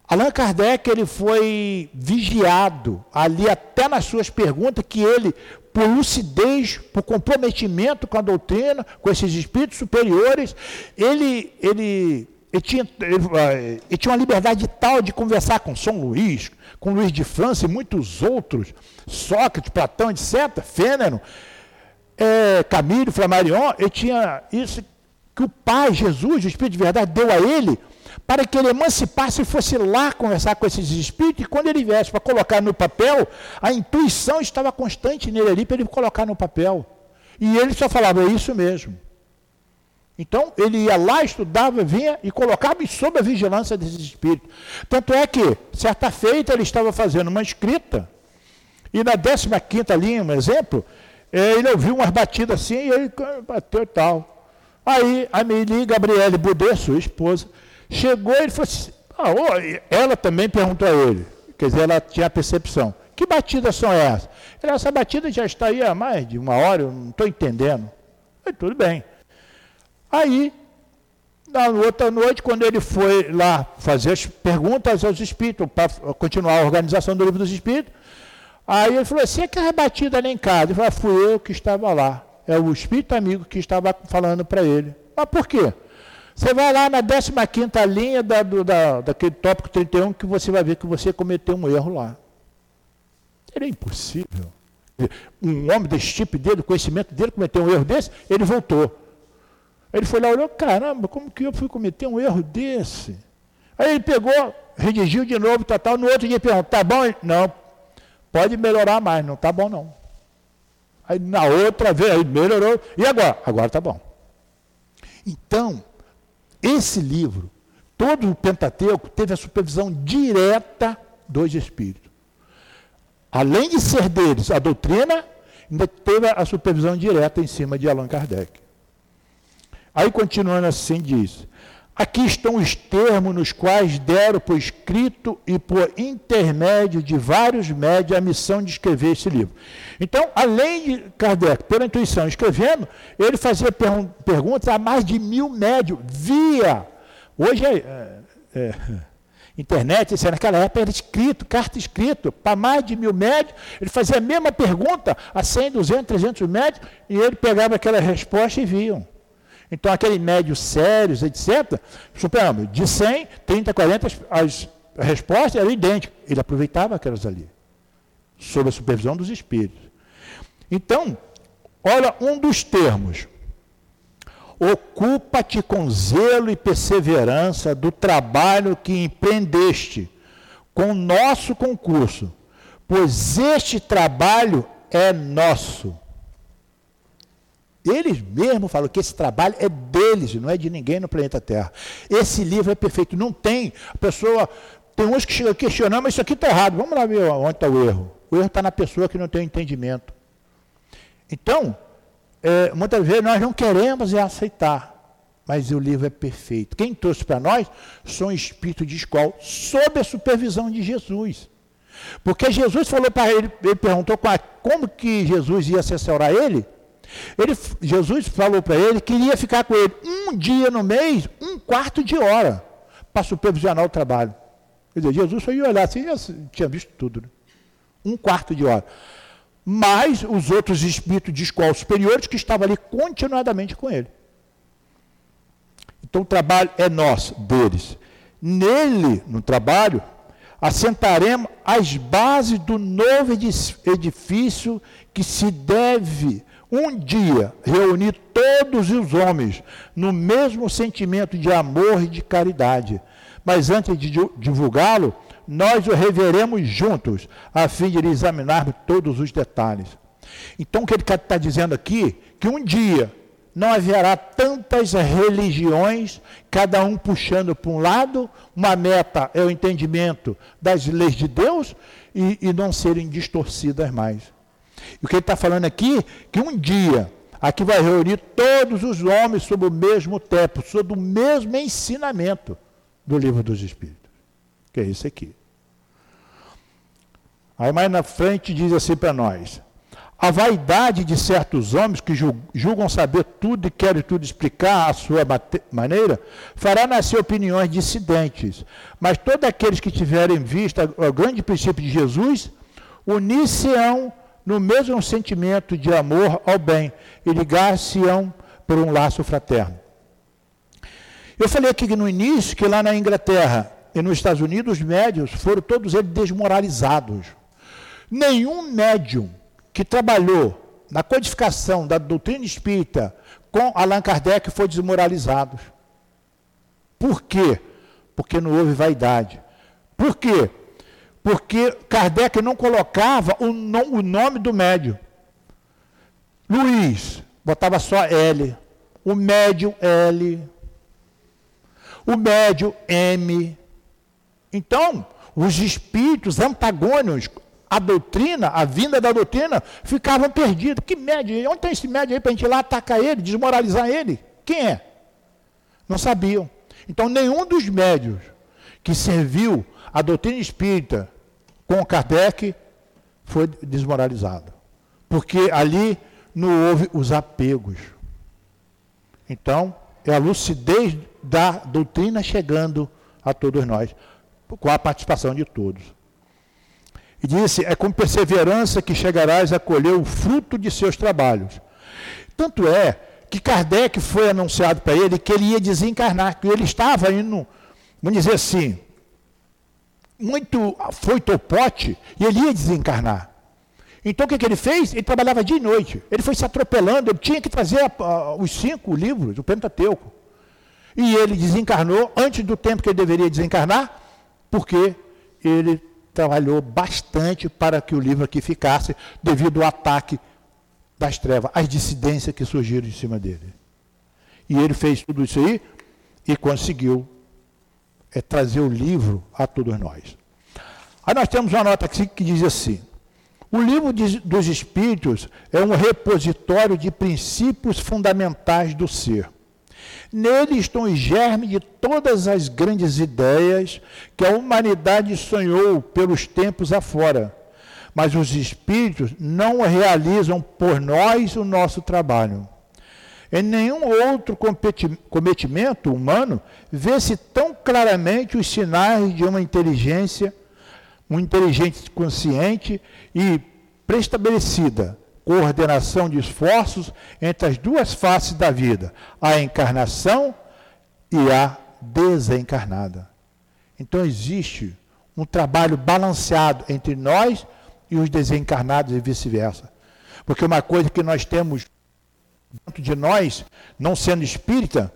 Allan Kardec ele foi vigiado ali até nas suas perguntas que ele, por lucidez, por comprometimento com a doutrina, com esses espíritos superiores, ele, ele ele tinha, ele, ele tinha uma liberdade tal de conversar com São Luís, com Luís de França e muitos outros, Sócrates, Platão, etc., Fênero, é, Camilo, Flammarion, ele tinha isso que o Pai, Jesus, o Espírito de verdade, deu a ele, para que ele emancipasse e fosse lá conversar com esses espíritos, e quando ele viesse para colocar no papel, a intuição estava constante nele ali para ele colocar no papel. E ele só falava, é isso mesmo. Então, ele ia lá, estudava, vinha e colocava sob a vigilância desses espíritos. Tanto é que, certa feita, ele estava fazendo uma escrita, e na 15 linha, um exemplo, é, ele ouviu umas batidas assim, e ele bateu e tal. Aí, a Mili Gabriele Boudet, sua esposa, chegou e ele falou assim, ah, ela também perguntou a ele, quer dizer, ela tinha a percepção, que batidas são essas? Ele, essa batida já está aí há mais de uma hora, eu não estou entendendo. Falei, tudo bem. Aí, na outra noite, quando ele foi lá fazer as perguntas aos espíritos, para continuar a organização do livro dos espíritos, aí ele falou: Você é que é rebatida lá em casa? Ele falou: ah, Fui eu que estava lá. É o espírito amigo que estava falando para ele. Mas por quê? Você vai lá na 15 linha da, do, da, daquele tópico 31 que você vai ver que você cometeu um erro lá. Era impossível. Um homem desse tipo dele, conhecimento dele, cometeu um erro desse, ele voltou. Ele foi lá e olhou, caramba, como que eu fui cometer um erro desse? Aí ele pegou, redigiu de novo, tal, tal. No outro dia perguntou, tá bom? Não, pode melhorar mais, não tá bom não. Aí na outra vez, aí melhorou. E agora? Agora tá bom. Então, esse livro, todo o Pentateuco, teve a supervisão direta dos Espíritos. Além de ser deles a doutrina, ainda teve a supervisão direta em cima de Allan Kardec. Aí, continuando assim, diz: Aqui estão os termos nos quais deram por escrito e por intermédio de vários médios a missão de escrever esse livro. Então, além de Kardec, pela intuição, escrevendo, ele fazia per perguntas a mais de mil médios, via. Hoje é, é, é internet, isso naquela época era escrito, carta escrito, para mais de mil médios, ele fazia a mesma pergunta a 100, 200, 300 médios, e ele pegava aquela resposta e viam. Então, aquele médio sérios, etc., suponhamos, de 100, 30, 40, as, a resposta era idêntica. Ele aproveitava aquelas ali, sob a supervisão dos espíritos. Então, olha um dos termos. Ocupa-te com zelo e perseverança do trabalho que empreendeste com nosso concurso, pois este trabalho é nosso eles mesmos falam que esse trabalho é deles, não é de ninguém no planeta Terra. Esse livro é perfeito. Não tem. A pessoa. Tem uns que chegam questionando, mas isso aqui está errado. Vamos lá ver onde está o erro. O erro está na pessoa que não tem entendimento. Então, é, muitas vezes nós não queremos é aceitar. Mas o livro é perfeito. Quem trouxe para nós são espíritos de escola, sob a supervisão de Jesus. Porque Jesus falou para ele, ele perguntou como que Jesus ia assessorar ele. Ele, Jesus falou para ele que iria ficar com ele um dia no mês, um quarto de hora, para supervisionar o trabalho. Quer dizer, Jesus ia olhar assim, tinha visto tudo. Né? Um quarto de hora. Mais os outros espíritos de escola superiores que estavam ali continuadamente com ele. Então o trabalho é nosso, deles. Nele, no trabalho, assentaremos as bases do novo edifício que se deve um dia reunir todos os homens no mesmo sentimento de amor e de caridade. Mas antes de divulgá-lo, nós o reveremos juntos, a fim de examinarmos todos os detalhes. Então, o que ele está dizendo aqui? Que um dia não haverá tantas religiões, cada um puxando para um lado, uma meta é o entendimento das leis de Deus e, e não serem distorcidas mais. E o que ele está falando aqui, que um dia aqui vai reunir todos os homens sob o mesmo teto, sob o mesmo ensinamento do livro dos Espíritos, que é esse aqui. Aí mais na frente diz assim para nós: a vaidade de certos homens que julgam saber tudo e querem tudo explicar à sua maneira, fará nascer opiniões dissidentes. Mas todos aqueles que tiverem vista o grande princípio de Jesus, unir-se-ão no mesmo sentimento de amor ao bem e ligar-se-ão por um laço fraterno. Eu falei aqui no início que lá na Inglaterra e nos Estados Unidos, os médios foram todos eles desmoralizados. Nenhum médium que trabalhou na codificação da doutrina espírita com Allan Kardec foi desmoralizado. Por quê? Porque não houve vaidade. Por quê? Porque Kardec não colocava o, o nome do médio. Luiz, botava só L. O médio L. O médio M. Então, os espíritos antagônicos, a doutrina, a vinda da doutrina, ficavam perdidos. Que médio? Onde tem esse médio aí para a gente ir lá atacar ele, desmoralizar ele? Quem é? Não sabiam. Então, nenhum dos médios que serviu a doutrina espírita com Kardec foi desmoralizado. Porque ali não houve os apegos. Então, é a lucidez da doutrina chegando a todos nós, com a participação de todos. E disse: É com perseverança que chegarás a colher o fruto de seus trabalhos. Tanto é que Kardec foi anunciado para ele que ele ia desencarnar, que ele estava indo, vamos dizer assim, muito foi topote e ele ia desencarnar. Então o que, que, ele fez? Ele trabalhava dia e noite. Ele foi se atropelando, ele tinha que trazer a, a, os cinco livros do Pentateuco. E ele desencarnou antes do tempo que ele deveria desencarnar, porque ele trabalhou bastante para que o livro aqui ficasse, devido ao ataque das trevas, as dissidências que surgiram em cima dele. E ele fez tudo isso aí e conseguiu é, trazer o livro a todos nós. Aí nós temos uma nota aqui que diz assim: o livro de, dos Espíritos é um repositório de princípios fundamentais do ser. Nele estão os germes de todas as grandes ideias que a humanidade sonhou pelos tempos afora. Mas os espíritos não realizam por nós o nosso trabalho. Em nenhum outro cometimento humano vê-se tão claramente os sinais de uma inteligência, uma inteligência consciente e prestabelecida coordenação de esforços entre as duas faces da vida, a encarnação e a desencarnada. Então existe um trabalho balanceado entre nós e os desencarnados e vice-versa. Porque uma coisa que nós temos dentro de nós, não sendo espírita,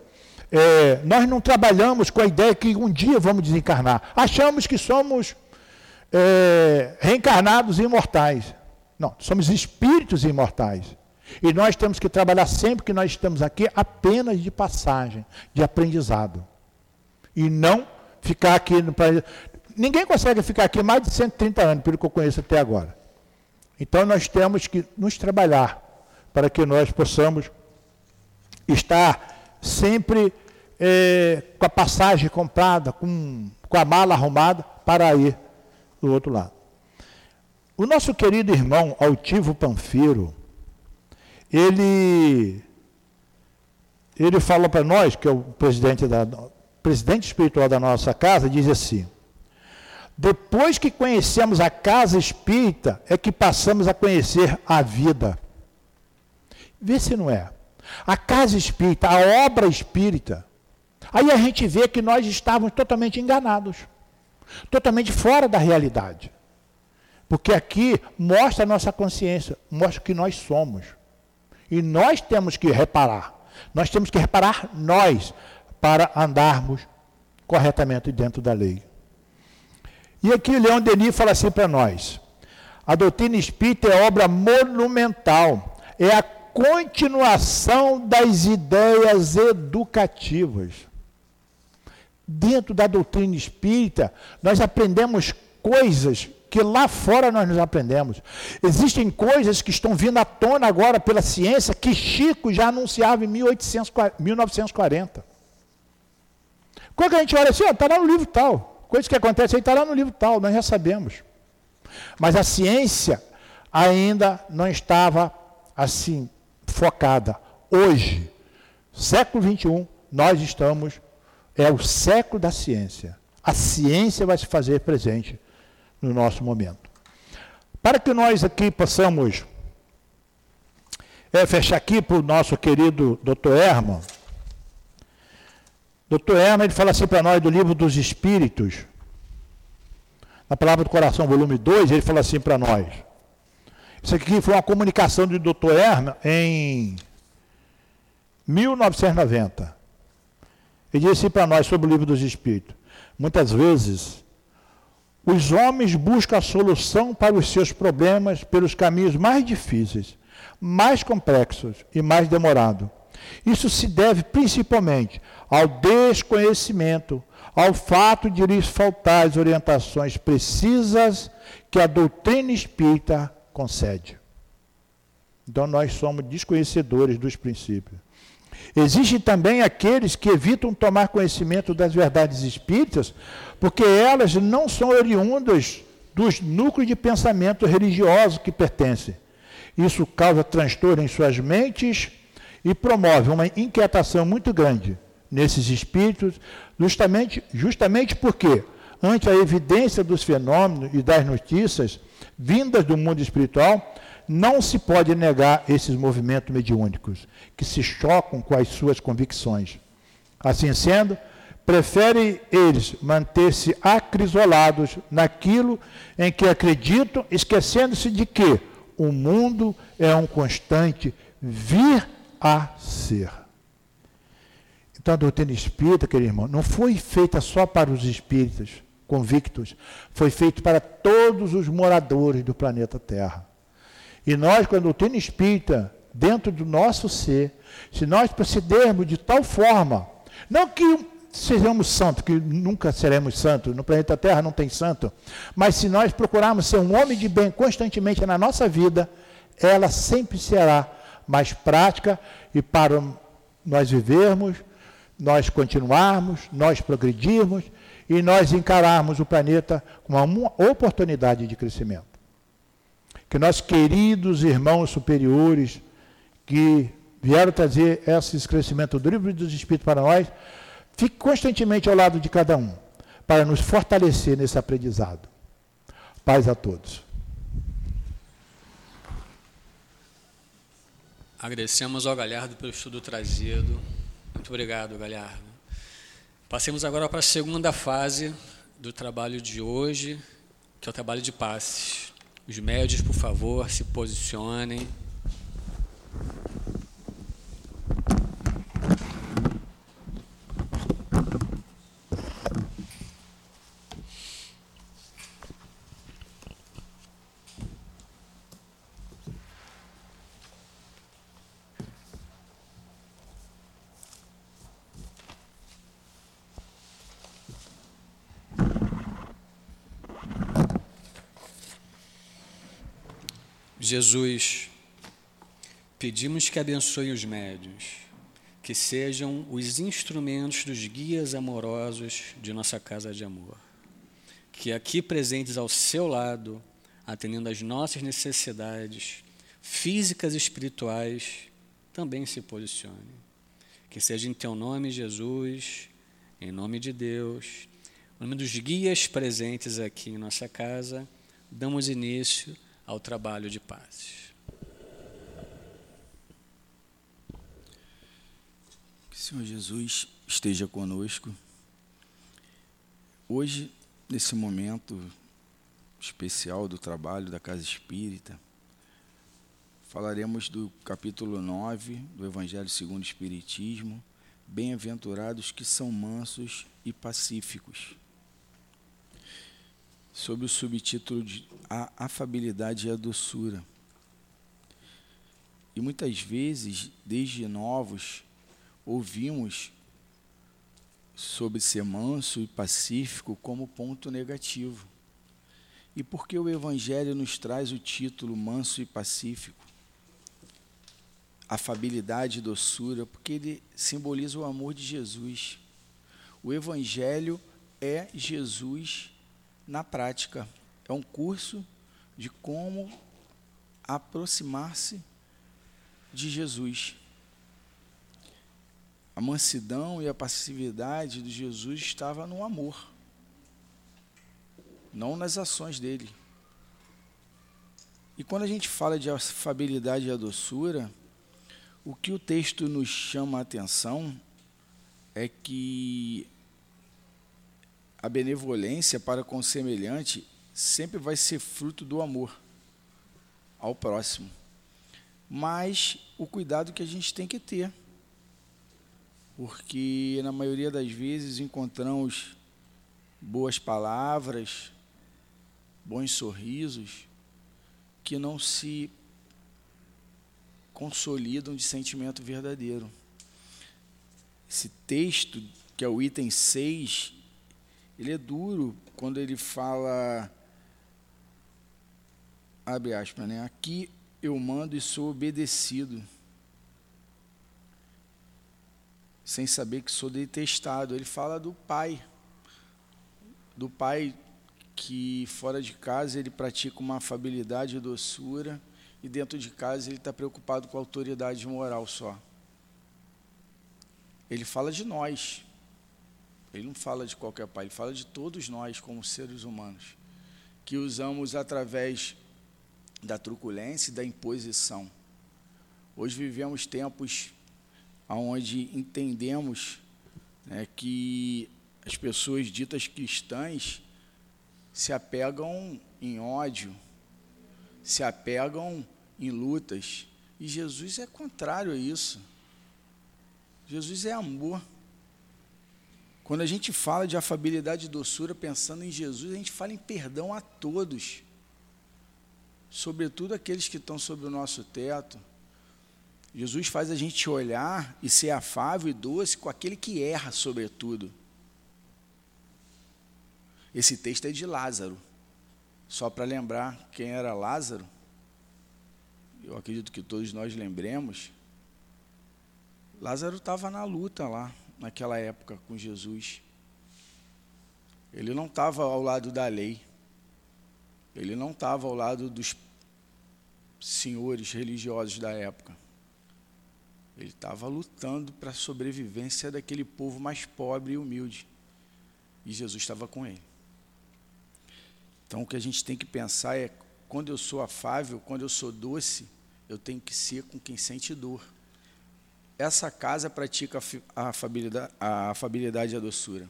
é, nós não trabalhamos com a ideia que um dia vamos desencarnar. Achamos que somos é, reencarnados e imortais. Não, somos espíritos imortais. E nós temos que trabalhar sempre que nós estamos aqui apenas de passagem, de aprendizado. E não ficar aqui no Ninguém consegue ficar aqui mais de 130 anos, pelo que eu conheço até agora. Então nós temos que nos trabalhar para que nós possamos estar sempre é, com a passagem comprada, com, com a mala arrumada para ir do outro lado. O nosso querido irmão Altivo Panfiro, ele, ele falou para nós, que é o presidente, da, presidente espiritual da nossa casa, diz assim: depois que conhecemos a casa espírita, é que passamos a conhecer a vida. Vê se não é. A casa espírita, a obra espírita. Aí a gente vê que nós estávamos totalmente enganados, totalmente fora da realidade. Porque aqui mostra a nossa consciência, mostra que nós somos. E nós temos que reparar. Nós temos que reparar nós para andarmos corretamente dentro da lei. E aqui o Leão Denis fala assim para nós: a doutrina espírita é obra monumental, é a continuação das ideias educativas. Dentro da doutrina espírita, nós aprendemos coisas que lá fora nós nos aprendemos. Existem coisas que estão vindo à tona agora pela ciência que Chico já anunciava em 1940. Quando a gente olha assim, está lá no livro tal. Coisa que acontece aí está lá no livro tal, nós já sabemos. Mas a ciência ainda não estava assim focada. Hoje, século 21, nós estamos, é o século da ciência. A ciência vai se fazer presente no nosso momento. Para que nós aqui possamos é, fechar aqui para o nosso querido doutor Herman. Doutor Herman, ele fala assim para nós do livro dos Espíritos. Na Palavra do Coração, volume 2, ele fala assim para nós. Isso aqui foi uma comunicação do doutor Herman em 1990. Ele disse para nós sobre o livro dos Espíritos. Muitas vezes os homens buscam a solução para os seus problemas pelos caminhos mais difíceis, mais complexos e mais demorados. Isso se deve principalmente ao desconhecimento, ao fato de lhes faltar as orientações precisas que a doutrina espírita concede. Então nós somos desconhecedores dos princípios. Existem também aqueles que evitam tomar conhecimento das verdades espíritas, porque elas não são oriundas dos núcleos de pensamento religioso que pertencem. Isso causa transtorno em suas mentes e promove uma inquietação muito grande nesses espíritos, justamente, justamente porque, ante a evidência dos fenômenos e das notícias vindas do mundo espiritual, não se pode negar esses movimentos mediúnicos, que se chocam com as suas convicções. Assim sendo, prefere eles manter-se acrisolados naquilo em que acreditam, esquecendo-se de que o mundo é um constante vir a ser. Então a doutrina espírita, querido irmão, não foi feita só para os espíritas convictos, foi feita para todos os moradores do planeta Terra. E nós, com a doutrina espírita, dentro do nosso ser, se nós procedermos de tal forma, não que sejamos santos, que nunca seremos santos, no planeta Terra não tem santo, mas se nós procurarmos ser um homem de bem constantemente na nossa vida, ela sempre será mais prática e para nós vivermos, nós continuarmos, nós progredirmos e nós encararmos o planeta como uma oportunidade de crescimento. Que nossos queridos irmãos superiores que vieram trazer esse crescimento do livro dos Espíritos para nós, fique constantemente ao lado de cada um, para nos fortalecer nesse aprendizado. Paz a todos. Agradecemos ao Galhardo pelo estudo trazido. Muito obrigado, Galhardo. Passemos agora para a segunda fase do trabalho de hoje, que é o trabalho de passes. Os médios, por favor, se posicionem. Jesus, pedimos que abençoe os médios, que sejam os instrumentos dos guias amorosos de nossa casa de amor. Que aqui presentes ao seu lado, atendendo às nossas necessidades físicas e espirituais, também se posicionem. Que seja em teu nome, Jesus, em nome de Deus, em nome dos guias presentes aqui em nossa casa, damos início ao trabalho de paz. Que o Senhor Jesus esteja conosco. Hoje, nesse momento especial do trabalho da Casa Espírita, falaremos do capítulo 9 do Evangelho segundo o Espiritismo, Bem-aventurados que são mansos e pacíficos sob o subtítulo de A Afabilidade e a Doçura. E muitas vezes, desde novos, ouvimos sobre ser manso e pacífico como ponto negativo. E por que o Evangelho nos traz o título manso e pacífico? Afabilidade e doçura, porque ele simboliza o amor de Jesus. O Evangelho é Jesus na prática. É um curso de como aproximar-se de Jesus. A mansidão e a passividade de Jesus estava no amor, não nas ações dele. E quando a gente fala de afabilidade e a doçura, o que o texto nos chama a atenção é que a benevolência para com o semelhante sempre vai ser fruto do amor ao próximo. Mas o cuidado que a gente tem que ter. Porque na maioria das vezes encontramos boas palavras, bons sorrisos, que não se consolidam de sentimento verdadeiro. Esse texto, que é o item 6, ele é duro quando ele fala, abre aspas, né? Aqui eu mando e sou obedecido, sem saber que sou detestado. Ele fala do pai, do pai que fora de casa ele pratica uma afabilidade e doçura, e dentro de casa ele está preocupado com a autoridade moral só. ele fala de nós. Ele não fala de qualquer pai, ele fala de todos nós como seres humanos, que usamos através da truculência e da imposição. Hoje vivemos tempos onde entendemos né, que as pessoas ditas cristãs se apegam em ódio, se apegam em lutas. E Jesus é contrário a isso. Jesus é amor. Quando a gente fala de afabilidade e doçura pensando em Jesus, a gente fala em perdão a todos, sobretudo aqueles que estão sob o nosso teto. Jesus faz a gente olhar e ser afável e doce com aquele que erra, sobretudo. Esse texto é de Lázaro. Só para lembrar quem era Lázaro, eu acredito que todos nós lembremos. Lázaro estava na luta lá, naquela época, com Jesus. Ele não estava ao lado da lei. Ele não estava ao lado dos senhores religiosos da época. Ele estava lutando para a sobrevivência daquele povo mais pobre e humilde. E Jesus estava com ele. Então o que a gente tem que pensar é quando eu sou afável, quando eu sou doce, eu tenho que ser com quem sente dor. Essa casa pratica a afabilidade, a afabilidade e a doçura.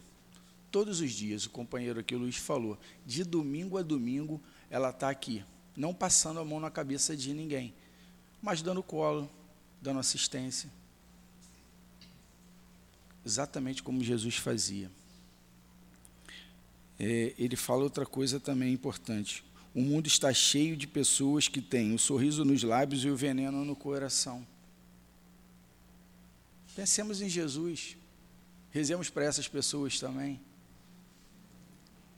Todos os dias, o companheiro aqui, o Luiz, falou, de domingo a domingo, ela está aqui, não passando a mão na cabeça de ninguém, mas dando colo, dando assistência. Exatamente como Jesus fazia é, ele fala outra coisa também importante. O mundo está cheio de pessoas que têm o sorriso nos lábios e o veneno no coração. Pensemos em Jesus. Rezemos para essas pessoas também.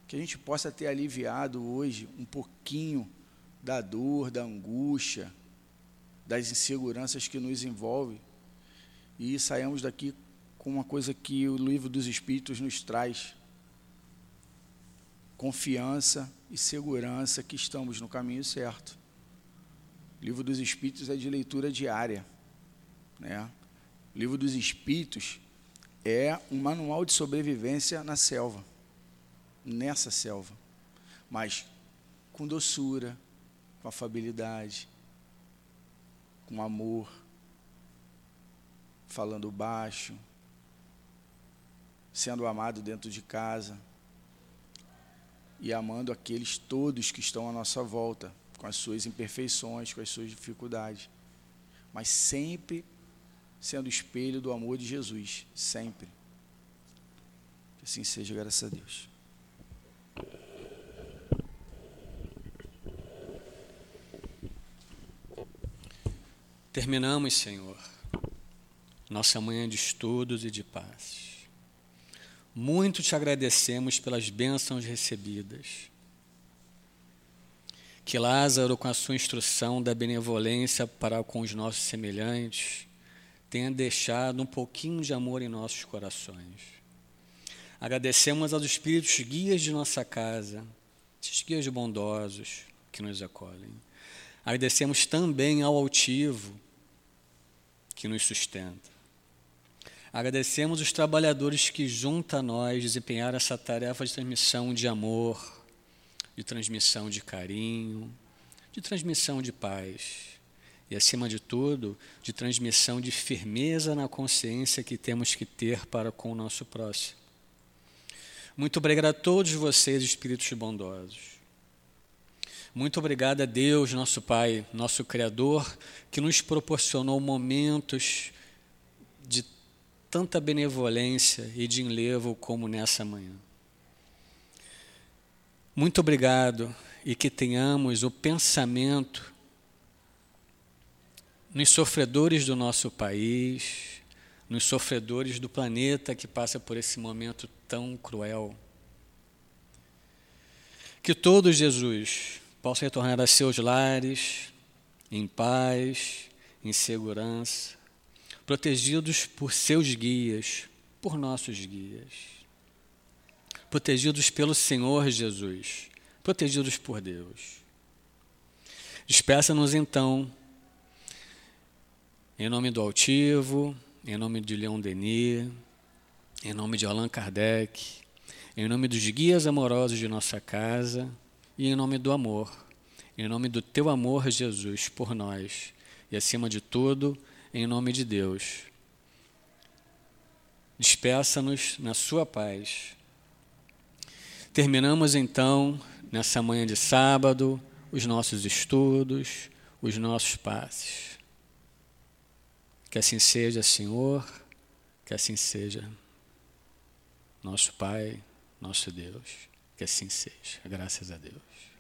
Que a gente possa ter aliviado hoje um pouquinho da dor, da angústia, das inseguranças que nos envolvem. E saímos daqui com uma coisa que o livro dos Espíritos nos traz confiança e segurança que estamos no caminho certo. O livro dos Espíritos é de leitura diária. Né? O livro dos Espíritos é um manual de sobrevivência na selva, nessa selva, mas com doçura, com afabilidade, com amor, falando baixo, sendo amado dentro de casa e amando aqueles todos que estão à nossa volta, com as suas imperfeições, com as suas dificuldades, mas sempre sendo espelho do amor de Jesus, sempre. Que assim seja, graças a Deus. Terminamos, Senhor, nossa manhã de estudos e de paz. Muito te agradecemos pelas bênçãos recebidas. Que Lázaro, com a sua instrução da benevolência para com os nossos semelhantes, tenha deixado um pouquinho de amor em nossos corações. Agradecemos aos espíritos guias de nossa casa, esses guias bondosos que nos acolhem. Agradecemos também ao altivo que nos sustenta. Agradecemos os trabalhadores que, junto a nós, desempenharam essa tarefa de transmissão de amor, de transmissão de carinho, de transmissão de paz e, acima de tudo, de transmissão de firmeza na consciência que temos que ter para com o nosso próximo. Muito obrigado a todos vocês, espíritos bondosos. Muito obrigado a Deus, nosso Pai, nosso Criador, que nos proporcionou momentos de tanta benevolência e de enlevo como nessa manhã. Muito obrigado e que tenhamos o pensamento nos sofredores do nosso país, nos sofredores do planeta que passa por esse momento tão cruel. Que todos, Jesus, possam retornar a seus lares em paz, em segurança, protegidos por seus guias, por nossos guias, protegidos pelo Senhor Jesus, protegidos por Deus. Despeça-nos então, em nome do altivo, em nome de Leon Denis, em nome de Allan Kardec, em nome dos guias amorosos de nossa casa e em nome do amor, em nome do teu amor, Jesus, por nós e, acima de tudo, em nome de Deus. Despeça-nos na sua paz. Terminamos então, nessa manhã de sábado, os nossos estudos, os nossos passes. Que assim seja, Senhor, que assim seja. Nosso Pai, nosso Deus, que assim seja. Graças a Deus.